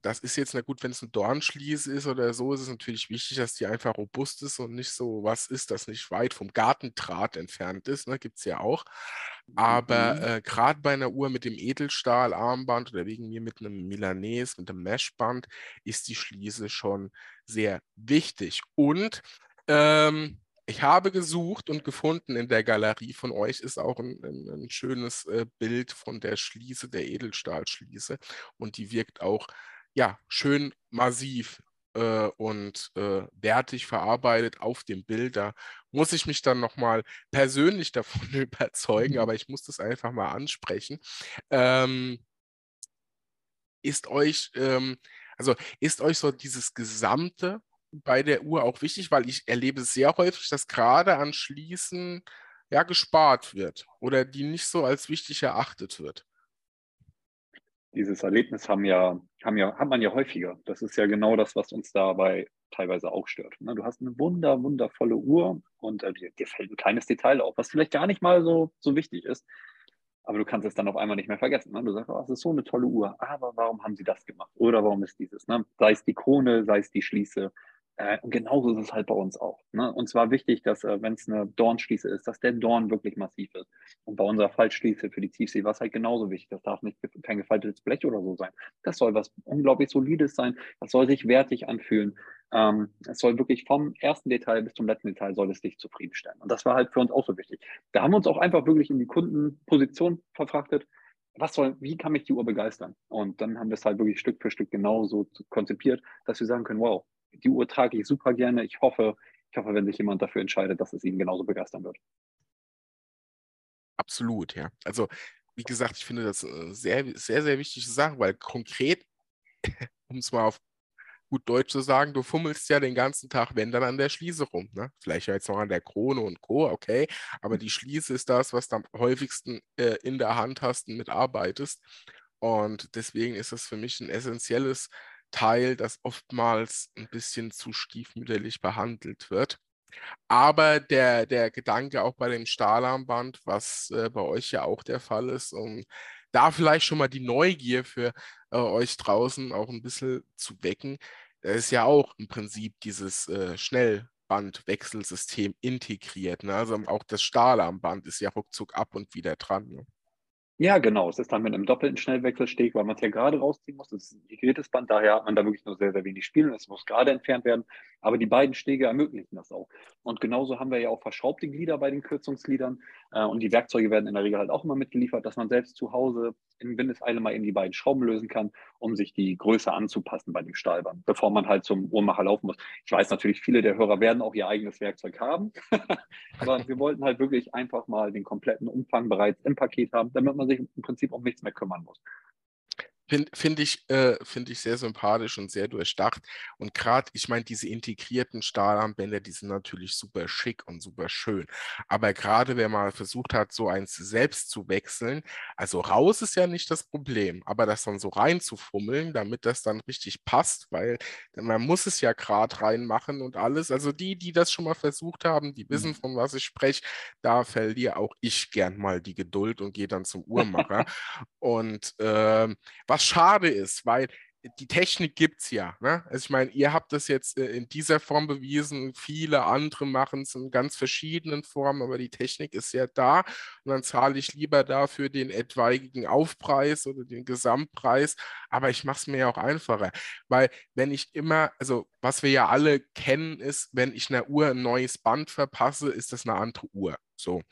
das ist jetzt, na gut, wenn es ein Dornschließe ist oder so, ist es natürlich wichtig, dass die einfach robust ist und nicht so was ist, das nicht weit vom Gartendraht entfernt ist. Ne? Gibt es ja auch. Aber mhm. äh, gerade bei einer Uhr mit dem Edelstahlarmband oder wegen mir mit einem Milanese, mit einem Meshband, ist die Schließe schon sehr wichtig. Und ähm, ich habe gesucht und gefunden in der Galerie von euch ist auch ein, ein, ein schönes äh, Bild von der Schließe, der Edelstahlschließe. Und die wirkt auch ja, schön massiv äh, und äh, wertig verarbeitet auf dem Bild. Da muss ich mich dann nochmal persönlich <laughs> davon überzeugen, mhm. aber ich muss das einfach mal ansprechen. Ähm, ist euch, ähm, also ist euch so dieses Gesamte bei der Uhr auch wichtig, weil ich erlebe sehr häufig, dass gerade an Schließen ja gespart wird oder die nicht so als wichtig erachtet wird dieses Erlebnis haben ja, haben ja, hat man ja häufiger. Das ist ja genau das, was uns dabei teilweise auch stört. Ne? Du hast eine wunder, wundervolle Uhr und äh, dir, dir, fällt ein kleines Detail auf, was vielleicht gar nicht mal so, so wichtig ist. Aber du kannst es dann auf einmal nicht mehr vergessen. Ne? Du sagst, oh, das ist so eine tolle Uhr, aber warum haben sie das gemacht? Oder warum ist dieses? Ne? Sei es die Krone, sei es die Schließe, äh, und genauso ist es halt bei uns auch. Ne? Und zwar wichtig, dass, äh, wenn es eine Dornschließe ist, dass der Dorn wirklich massiv ist. Und bei unserer Faltschließe für die Tiefsee war es halt genauso wichtig. Das darf nicht kein gefaltetes Blech oder so sein. Das soll was unglaublich Solides sein. Das soll sich wertig anfühlen. Ähm, es soll wirklich vom ersten Detail bis zum letzten Detail soll es dich zufriedenstellen. Und das war halt für uns auch so wichtig. Da haben wir uns auch einfach wirklich in die Kundenposition verfrachtet was soll, wie kann mich die Uhr begeistern? Und dann haben wir es halt wirklich Stück für Stück genauso konzipiert, dass wir sagen können, wow, die Uhr trage ich super gerne. Ich hoffe, ich hoffe, wenn sich jemand dafür entscheidet, dass es ihn genauso begeistern wird. Absolut, ja. Also, wie gesagt, ich finde das äh, sehr, sehr, sehr wichtige Sache, weil konkret, <laughs> um es mal auf gut Deutsch zu sagen, du fummelst ja den ganzen Tag, wenn dann an der Schließe rum. Ne? Vielleicht jetzt noch an der Krone und Co., okay, aber die Schließe ist das, was du am häufigsten äh, in der Hand hast und mitarbeitest. Und deswegen ist das für mich ein essentielles Teil, das oftmals ein bisschen zu stiefmütterlich behandelt wird. Aber der, der Gedanke auch bei dem Stahlarmband, was äh, bei euch ja auch der Fall ist, um da vielleicht schon mal die Neugier für äh, euch draußen auch ein bisschen zu wecken, ist ja auch im Prinzip dieses äh, Schnellbandwechselsystem integriert. Ne? Also auch das Stahlarmband ist ja ruckzuck ab und wieder dran. Ne? Ja, genau. Es ist dann mit einem doppelten Schnellwechselsteg, weil man es ja gerade rausziehen muss. Das ist ein integriertes Band, daher hat man da wirklich nur sehr, sehr wenig Spiel und es muss gerade entfernt werden. Aber die beiden Stege ermöglichen das auch. Und genauso haben wir ja auch verschraubte Glieder bei den Kürzungsgliedern. Äh, und die Werkzeuge werden in der Regel halt auch immer mitgeliefert, dass man selbst zu Hause in Windeseile mal eben die beiden Schrauben lösen kann, um sich die Größe anzupassen bei dem Stahlband, bevor man halt zum Uhrmacher laufen muss. Ich weiß natürlich, viele der Hörer werden auch ihr eigenes Werkzeug haben. <laughs> Aber wir wollten halt wirklich einfach mal den kompletten Umfang bereits im Paket haben, damit man sich im Prinzip um nichts mehr kümmern muss. Finde find ich, äh, find ich sehr sympathisch und sehr durchdacht. Und gerade, ich meine, diese integrierten Stahlarmbänder, die sind natürlich super schick und super schön. Aber gerade wenn man versucht hat, so eins selbst zu wechseln, also raus ist ja nicht das Problem, aber das dann so reinzufummeln, damit das dann richtig passt, weil man muss es ja gerade reinmachen und alles. Also die, die das schon mal versucht haben, die wissen, mhm. von was ich spreche, da verliere auch ich gern mal die Geduld und gehe dann zum Uhrmacher. <laughs> und äh, was was schade ist, weil die Technik gibt es ja. Ne? Also ich meine, ihr habt das jetzt äh, in dieser Form bewiesen, viele andere machen es in ganz verschiedenen Formen, aber die Technik ist ja da und dann zahle ich lieber dafür den etwaigen Aufpreis oder den Gesamtpreis, aber ich mache es mir ja auch einfacher, weil wenn ich immer, also was wir ja alle kennen, ist, wenn ich einer Uhr ein neues Band verpasse, ist das eine andere Uhr. So.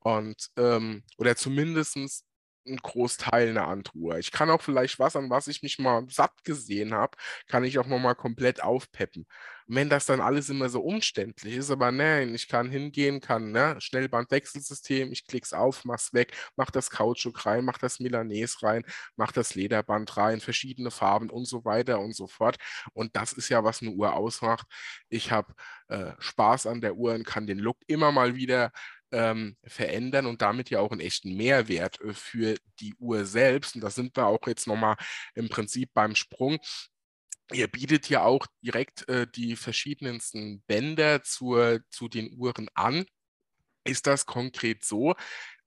Und, ähm, oder zumindestens ein Großteil eine andere Uhr. Ich kann auch vielleicht was, an was ich mich mal satt gesehen habe, kann ich auch nochmal komplett aufpeppen. Und wenn das dann alles immer so umständlich ist, aber nein, ich kann hingehen, kann ne, Schnellbandwechselsystem, ich klick's auf, mach's weg, mach das Kautschuk rein, mach das Milanese rein, mach das Lederband rein, verschiedene Farben und so weiter und so fort. Und das ist ja, was eine Uhr ausmacht. Ich habe äh, Spaß an der Uhr und kann den Look immer mal wieder ähm, verändern und damit ja auch einen echten Mehrwert äh, für die Uhr selbst. Und da sind wir auch jetzt nochmal im Prinzip beim Sprung. Ihr bietet ja auch direkt äh, die verschiedensten Bänder zur, zu den Uhren an. Ist das konkret so,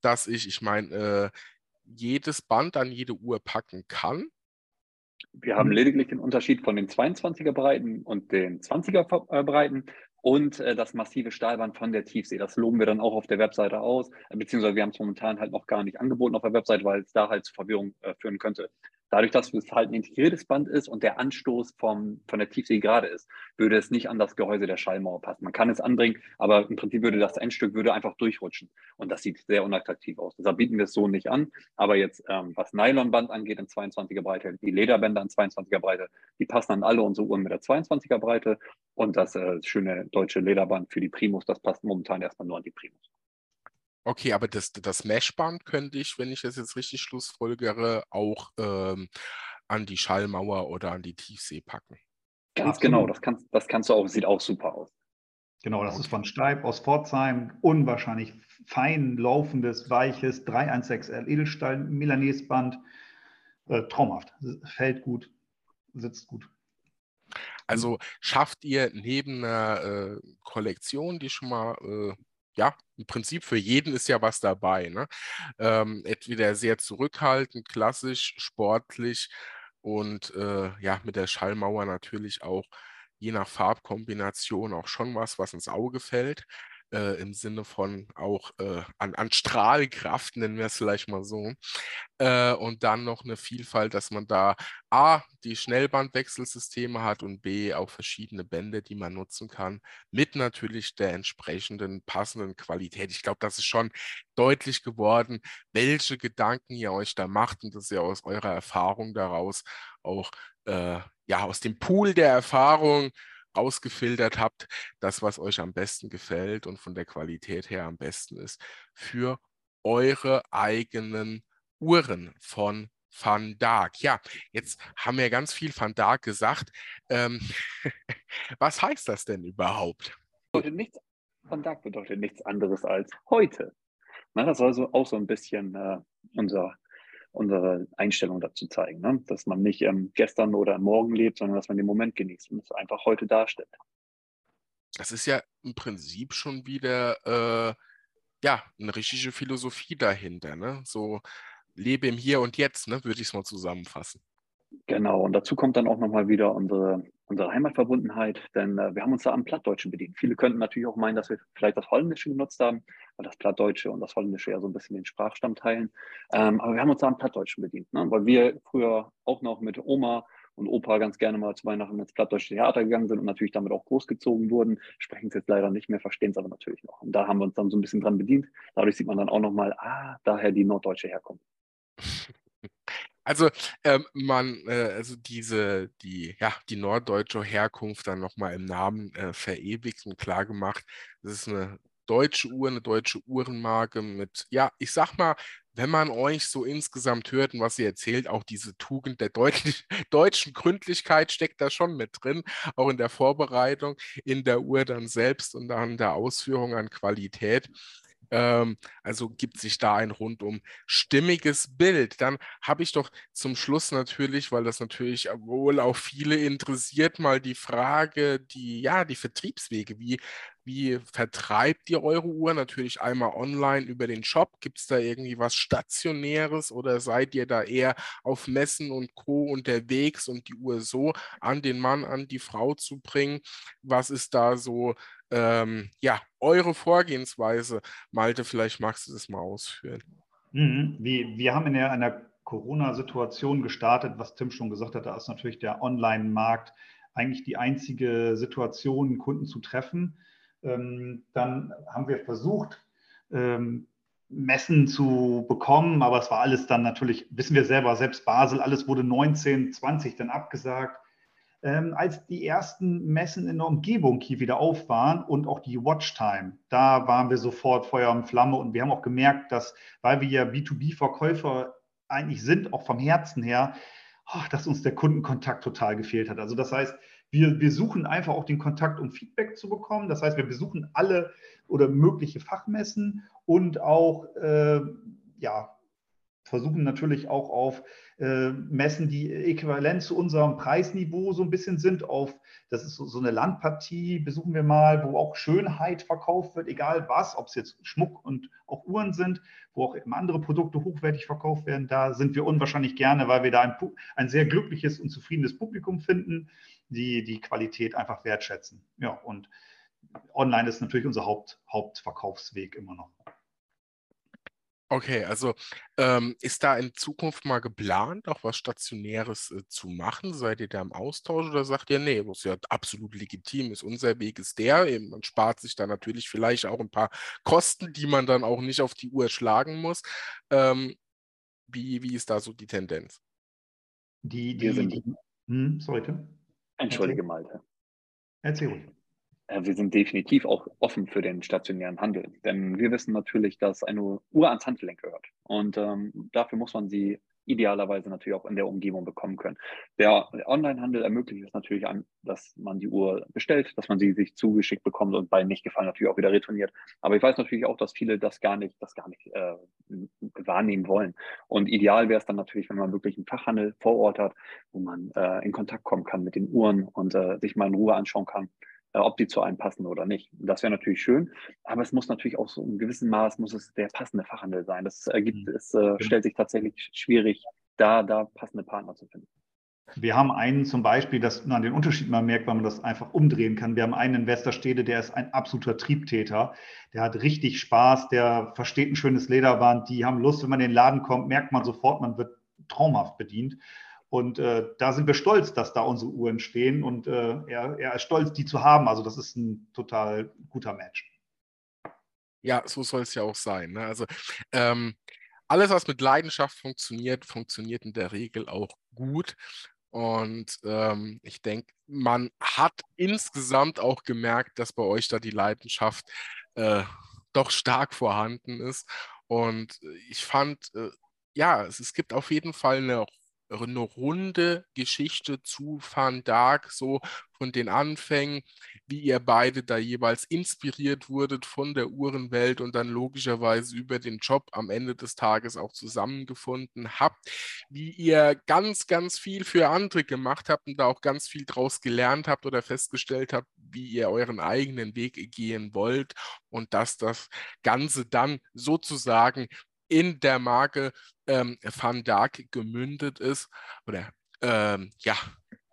dass ich, ich meine, äh, jedes Band an jede Uhr packen kann? Wir haben lediglich den Unterschied von den 22er Breiten und den 20er Breiten und äh, das massive Stahlband von der Tiefsee. Das loben wir dann auch auf der Webseite aus, beziehungsweise wir haben es momentan halt noch gar nicht angeboten auf der Webseite, weil es da halt zu Verwirrung äh, führen könnte. Dadurch, dass es halt ein integriertes Band ist und der Anstoß vom, von der Tiefsee gerade ist, würde es nicht an das Gehäuse der Schallmauer passen. Man kann es anbringen, aber im Prinzip würde das Endstück würde einfach durchrutschen. Und das sieht sehr unattraktiv aus. Deshalb bieten wir es so nicht an. Aber jetzt, ähm, was Nylonband angeht in 22er Breite, die Lederbänder in 22er Breite, die passen an alle unsere Uhren mit der 22er Breite. Und das äh, schöne deutsche Lederband für die Primus, das passt momentan erstmal nur an die Primus. Okay, aber das, das Meshband könnte ich, wenn ich das jetzt richtig schlussfolgere, auch ähm, an die Schallmauer oder an die Tiefsee packen. Ganz genau, das kannst, das kannst du auch, sieht auch super aus. Genau, das okay. ist von Steib aus Pforzheim. Unwahrscheinlich fein laufendes, weiches 316L Edelstahl Milanesband. Äh, traumhaft. Fällt gut, sitzt gut. Also schafft ihr neben einer äh, Kollektion, die schon mal äh, ja, im Prinzip für jeden ist ja was dabei. Ne? Ähm, entweder sehr zurückhaltend, klassisch, sportlich und äh, ja, mit der Schallmauer natürlich auch je nach Farbkombination auch schon was, was ins Auge fällt äh, im Sinne von auch äh, an, an Strahlkraft, nennen wir es vielleicht mal so. Äh, und dann noch eine Vielfalt, dass man da A, die Schnellbandwechselsysteme hat und B, auch verschiedene Bände, die man nutzen kann, mit natürlich der entsprechenden passenden Qualität. Ich glaube, das ist schon deutlich geworden, welche Gedanken ihr euch da macht und dass ihr aus eurer Erfahrung daraus auch äh, ja aus dem Pool der Erfahrung rausgefiltert habt, das, was euch am besten gefällt und von der Qualität her am besten ist, für eure eigenen Uhren von Van Dark. Ja, jetzt haben wir ganz viel Van Dark gesagt. Ähm, <laughs> was heißt das denn überhaupt? Van Dark bedeutet nichts anderes als heute. Na, das soll so auch so ein bisschen äh, unser unsere Einstellung dazu zeigen. Ne? Dass man nicht ähm, gestern oder morgen lebt, sondern dass man den Moment genießt und es einfach heute darstellt. Das ist ja im Prinzip schon wieder äh, ja, eine richtige Philosophie dahinter. Ne? So lebe im Hier und Jetzt, ne? würde ich es mal zusammenfassen. Genau, und dazu kommt dann auch nochmal wieder unsere, unsere Heimatverbundenheit, denn äh, wir haben uns da am Plattdeutschen bedient. Viele könnten natürlich auch meinen, dass wir vielleicht das Holländische genutzt haben, weil das Plattdeutsche und das Holländische ja so ein bisschen den Sprachstamm teilen. Ähm, aber wir haben uns da am Plattdeutschen bedient, ne? weil wir früher auch noch mit Oma und Opa ganz gerne mal zu Weihnachten ins Plattdeutsche Theater gegangen sind und natürlich damit auch großgezogen wurden, sprechen es jetzt leider nicht mehr, verstehen es aber natürlich noch. Und da haben wir uns dann so ein bisschen dran bedient. Dadurch sieht man dann auch nochmal, ah, daher die norddeutsche Herkunft. Also ähm, man, äh, also diese, die, ja, die norddeutsche Herkunft dann nochmal im Namen äh, verewigt und klargemacht. Das ist eine deutsche Uhr, eine deutsche Uhrenmarke mit, ja, ich sag mal, wenn man euch so insgesamt hört und was ihr erzählt, auch diese Tugend der deutlich, <laughs> deutschen Gründlichkeit steckt da schon mit drin, auch in der Vorbereitung, in der Uhr dann selbst und dann der Ausführung an Qualität. Ähm, also gibt sich da ein rundum stimmiges Bild. Dann habe ich doch zum Schluss natürlich, weil das natürlich wohl auch viele interessiert, mal die Frage, die, ja, die Vertriebswege. Wie, wie vertreibt ihr eure Uhr? Natürlich einmal online über den Shop. Gibt es da irgendwie was Stationäres oder seid ihr da eher auf Messen und Co. unterwegs und die Uhr so an den Mann, an die Frau zu bringen? Was ist da so ähm, ja, eure Vorgehensweise. Malte, vielleicht magst du das mal ausführen. Mhm. Wir, wir haben in der, einer Corona-Situation gestartet, was Tim schon gesagt hat, da ist natürlich der Online-Markt eigentlich die einzige Situation, Kunden zu treffen. Ähm, dann haben wir versucht, ähm, Messen zu bekommen, aber es war alles dann natürlich, wissen wir selber, selbst Basel, alles wurde 19, 20 dann abgesagt. Ähm, als die ersten Messen in der Umgebung hier wieder auf waren und auch die Watchtime, da waren wir sofort Feuer und Flamme und wir haben auch gemerkt, dass, weil wir ja B2B-Verkäufer eigentlich sind, auch vom Herzen her, oh, dass uns der Kundenkontakt total gefehlt hat. Also das heißt, wir, wir suchen einfach auch den Kontakt, um Feedback zu bekommen. Das heißt, wir besuchen alle oder mögliche Fachmessen und auch äh, ja, versuchen natürlich auch auf äh, Messen, die äquivalent zu unserem Preisniveau so ein bisschen sind. Auf, das ist so, so, eine Landpartie, besuchen wir mal, wo auch Schönheit verkauft wird, egal was, ob es jetzt Schmuck und auch Uhren sind, wo auch andere Produkte hochwertig verkauft werden. Da sind wir unwahrscheinlich gerne, weil wir da ein, ein sehr glückliches und zufriedenes Publikum finden, die die Qualität einfach wertschätzen. Ja, und online ist natürlich unser Haupt, Hauptverkaufsweg immer noch. Okay, also ähm, ist da in Zukunft mal geplant, auch was Stationäres äh, zu machen? Seid ihr da im Austausch oder sagt ihr, nee, was ja absolut legitim ist, unser Weg ist der, eben, man spart sich da natürlich vielleicht auch ein paar Kosten, die man dann auch nicht auf die Uhr schlagen muss. Ähm, wie, wie ist da so die Tendenz? Die, die, die hm, sorry, Tim. Entschuldige, Malte. Erzähl ruhig. Äh, wir sind definitiv auch offen für den stationären Handel, denn wir wissen natürlich, dass eine Uhr ans Handgelenk gehört. Und ähm, dafür muss man sie idealerweise natürlich auch in der Umgebung bekommen können. Der Onlinehandel ermöglicht es natürlich an, dass man die Uhr bestellt, dass man sie sich zugeschickt bekommt und bei nicht gefallen natürlich auch wieder retourniert. Aber ich weiß natürlich auch, dass viele das gar nicht, das gar nicht äh, wahrnehmen wollen. Und ideal wäre es dann natürlich, wenn man wirklich einen Fachhandel vor Ort hat, wo man äh, in Kontakt kommen kann mit den Uhren und äh, sich mal in Ruhe anschauen kann ob die zu einem passen oder nicht. Das wäre natürlich schön, aber es muss natürlich auch so in gewissem Maß muss es der passende Fachhandel sein. Das ergibt, mhm. es äh, stellt sich tatsächlich schwierig, da, da passende Partner zu finden. Wir haben einen zum Beispiel, dass man den Unterschied mal merkt, weil man das einfach umdrehen kann. Wir haben einen in Westerstede, der ist ein absoluter Triebtäter. Der hat richtig Spaß, der versteht ein schönes Lederband. Die haben Lust, wenn man in den Laden kommt, merkt man sofort, man wird traumhaft bedient. Und äh, da sind wir stolz, dass da unsere Uhren stehen und äh, er, er ist stolz, die zu haben. Also das ist ein total guter Match. Ja, so soll es ja auch sein. Ne? Also ähm, alles, was mit Leidenschaft funktioniert, funktioniert in der Regel auch gut. Und ähm, ich denke, man hat insgesamt auch gemerkt, dass bei euch da die Leidenschaft äh, doch stark vorhanden ist. Und ich fand, äh, ja, es, es gibt auf jeden Fall eine eine runde Geschichte zu Van Dark, so von den Anfängen, wie ihr beide da jeweils inspiriert wurdet von der Uhrenwelt und dann logischerweise über den Job am Ende des Tages auch zusammengefunden habt, wie ihr ganz, ganz viel für andere gemacht habt und da auch ganz viel draus gelernt habt oder festgestellt habt, wie ihr euren eigenen Weg gehen wollt und dass das Ganze dann sozusagen in der Marke ähm, Van Dark gemündet ist. Oder ähm, ja,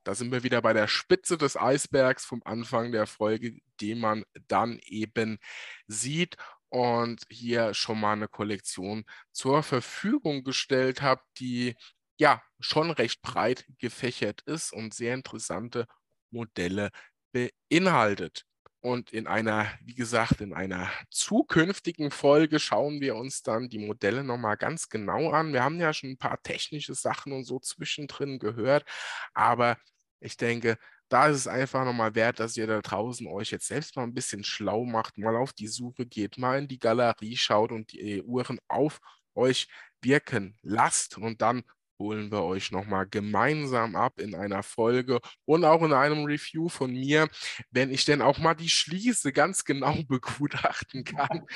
da sind wir wieder bei der Spitze des Eisbergs vom Anfang der Folge, die man dann eben sieht und hier schon mal eine Kollektion zur Verfügung gestellt habe, die ja schon recht breit gefächert ist und sehr interessante Modelle beinhaltet. Und in einer, wie gesagt, in einer zukünftigen Folge schauen wir uns dann die Modelle nochmal ganz genau an. Wir haben ja schon ein paar technische Sachen und so zwischendrin gehört, aber ich denke, da ist es einfach nochmal wert, dass ihr da draußen euch jetzt selbst mal ein bisschen schlau macht, mal auf die Suche geht, mal in die Galerie schaut und die Uhren auf euch wirken lasst und dann holen wir euch nochmal gemeinsam ab in einer Folge und auch in einem Review von mir, wenn ich denn auch mal die Schließe ganz genau <laughs> begutachten kann,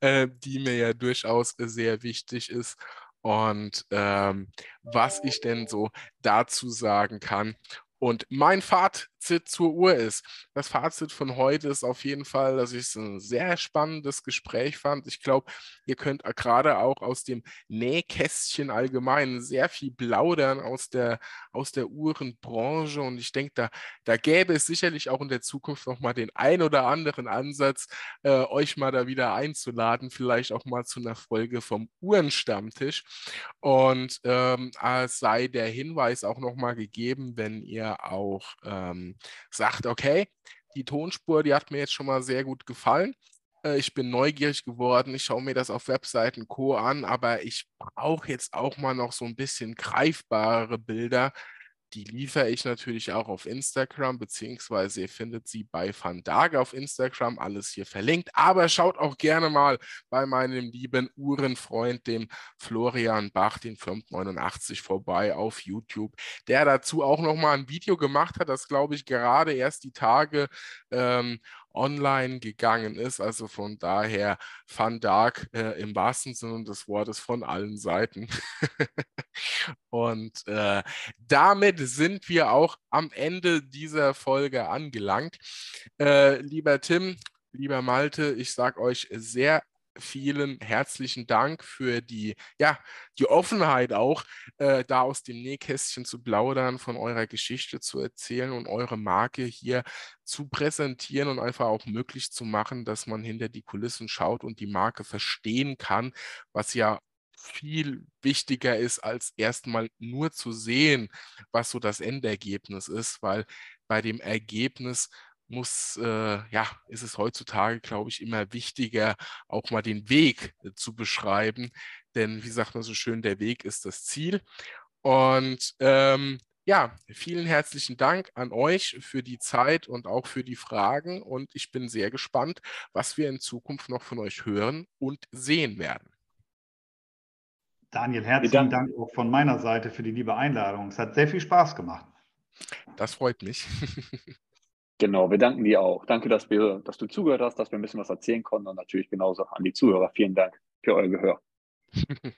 äh, die mir ja durchaus sehr wichtig ist. Und ähm, was ich denn so dazu sagen kann. Und mein Fazit zur Uhr ist, das Fazit von heute ist auf jeden Fall, dass ich es ein sehr spannendes Gespräch fand. Ich glaube, ihr könnt gerade auch aus dem Nähkästchen allgemein sehr viel plaudern aus der, aus der Uhrenbranche. Und ich denke, da, da gäbe es sicherlich auch in der Zukunft noch mal den ein oder anderen Ansatz, äh, euch mal da wieder einzuladen, vielleicht auch mal zu einer Folge vom Uhrenstammtisch. Und ähm, es sei der Hinweis auch noch mal gegeben, wenn ihr auch ähm, sagt, okay, die Tonspur, die hat mir jetzt schon mal sehr gut gefallen. Äh, ich bin neugierig geworden. Ich schaue mir das auf Webseiten Co. an, aber ich brauche jetzt auch mal noch so ein bisschen greifbare Bilder. Die liefere ich natürlich auch auf Instagram, beziehungsweise ihr findet sie bei Vandaga auf Instagram, alles hier verlinkt. Aber schaut auch gerne mal bei meinem lieben Uhrenfreund, dem Florian Bach, den 589 vorbei auf YouTube, der dazu auch nochmal ein Video gemacht hat, das glaube ich gerade erst die Tage ähm, online gegangen ist. Also von daher Van Dark äh, im wahrsten Sinne des Wortes von allen Seiten. <laughs> Und äh, damit sind wir auch am Ende dieser Folge angelangt. Äh, lieber Tim, lieber Malte, ich sage euch sehr vielen herzlichen Dank für die, ja, die Offenheit auch, äh, da aus dem Nähkästchen zu plaudern, von eurer Geschichte zu erzählen und eure Marke hier zu präsentieren und einfach auch möglich zu machen, dass man hinter die Kulissen schaut und die Marke verstehen kann, was ja viel wichtiger ist, als erstmal nur zu sehen, was so das Endergebnis ist, weil bei dem Ergebnis muss, äh, ja, ist es heutzutage, glaube ich, immer wichtiger, auch mal den Weg äh, zu beschreiben. Denn wie sagt man so schön, der Weg ist das Ziel. Und ähm, ja, vielen herzlichen Dank an euch für die Zeit und auch für die Fragen. Und ich bin sehr gespannt, was wir in Zukunft noch von euch hören und sehen werden. Daniel, herzlichen Dank auch von meiner Seite für die liebe Einladung. Es hat sehr viel Spaß gemacht. Das freut mich. <laughs> Genau, wir danken dir auch. Danke, dass, wir, dass du zugehört hast, dass wir ein bisschen was erzählen konnten und natürlich genauso an die Zuhörer. Vielen Dank für euer Gehör. <laughs>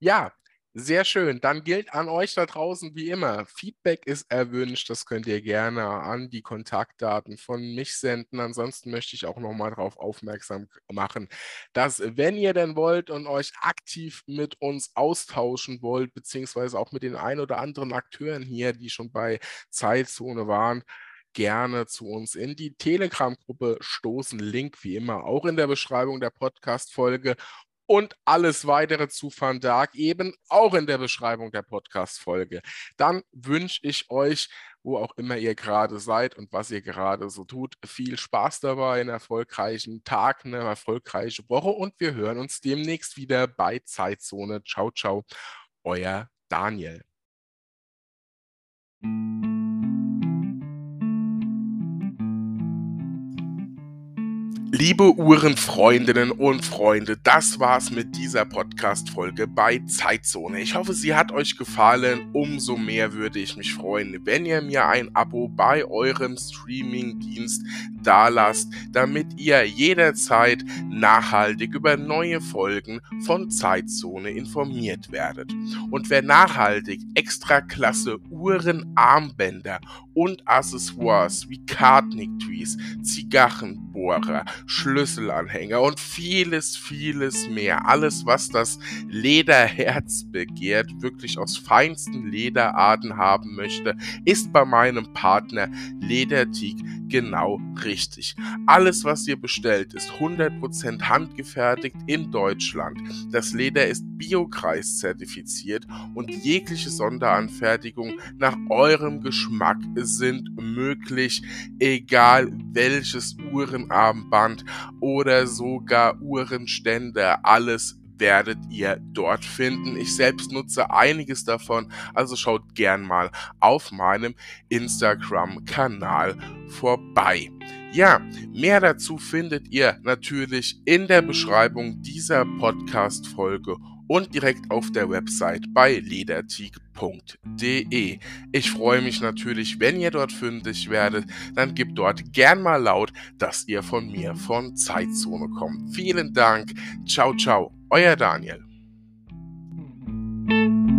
ja, sehr schön. Dann gilt an euch da draußen wie immer, Feedback ist erwünscht. Das könnt ihr gerne an die Kontaktdaten von mich senden. Ansonsten möchte ich auch nochmal darauf aufmerksam machen, dass wenn ihr denn wollt und euch aktiv mit uns austauschen wollt, beziehungsweise auch mit den ein oder anderen Akteuren hier, die schon bei Zeitzone waren, gerne zu uns in die Telegram-Gruppe stoßen. Link wie immer auch in der Beschreibung der Podcast-Folge und alles weitere zu Van Dark eben auch in der Beschreibung der Podcast-Folge. Dann wünsche ich euch, wo auch immer ihr gerade seid und was ihr gerade so tut, viel Spaß dabei, einen erfolgreichen Tag, eine erfolgreiche Woche und wir hören uns demnächst wieder bei Zeitzone. Ciao, ciao, euer Daniel. Liebe Uhrenfreundinnen und Freunde, das war's mit dieser Podcast-Folge bei Zeitzone. Ich hoffe, sie hat euch gefallen. Umso mehr würde ich mich freuen, wenn ihr mir ein Abo bei eurem Streaming-Dienst dalasst, damit ihr jederzeit nachhaltig über neue Folgen von Zeitzone informiert werdet. Und wer nachhaltig extra klasse Uhrenarmbänder und Accessoires wie Kartnick-Trees, Zigarrenbohrer, Schlüsselanhänger und vieles, vieles mehr. Alles, was das Lederherz begehrt, wirklich aus feinsten Lederarten haben möchte, ist bei meinem Partner Lederteak genau richtig. Alles, was ihr bestellt, ist 100% handgefertigt in Deutschland. Das Leder ist Biokreis zertifiziert und jegliche Sonderanfertigung nach eurem Geschmack sind möglich, egal welches Uhrenarmband oder sogar Uhrenständer, alles werdet ihr dort finden. Ich selbst nutze einiges davon, also schaut gern mal auf meinem Instagram-Kanal vorbei. Ja, mehr dazu findet ihr natürlich in der Beschreibung dieser Podcast-Folge und direkt auf der Website bei lederteak.de. Ich freue mich natürlich, wenn ihr dort fündig werdet, dann gebt dort gern mal laut, dass ihr von mir von Zeitzone kommt. Vielen Dank. Ciao, ciao. Euer Daniel. Mhm.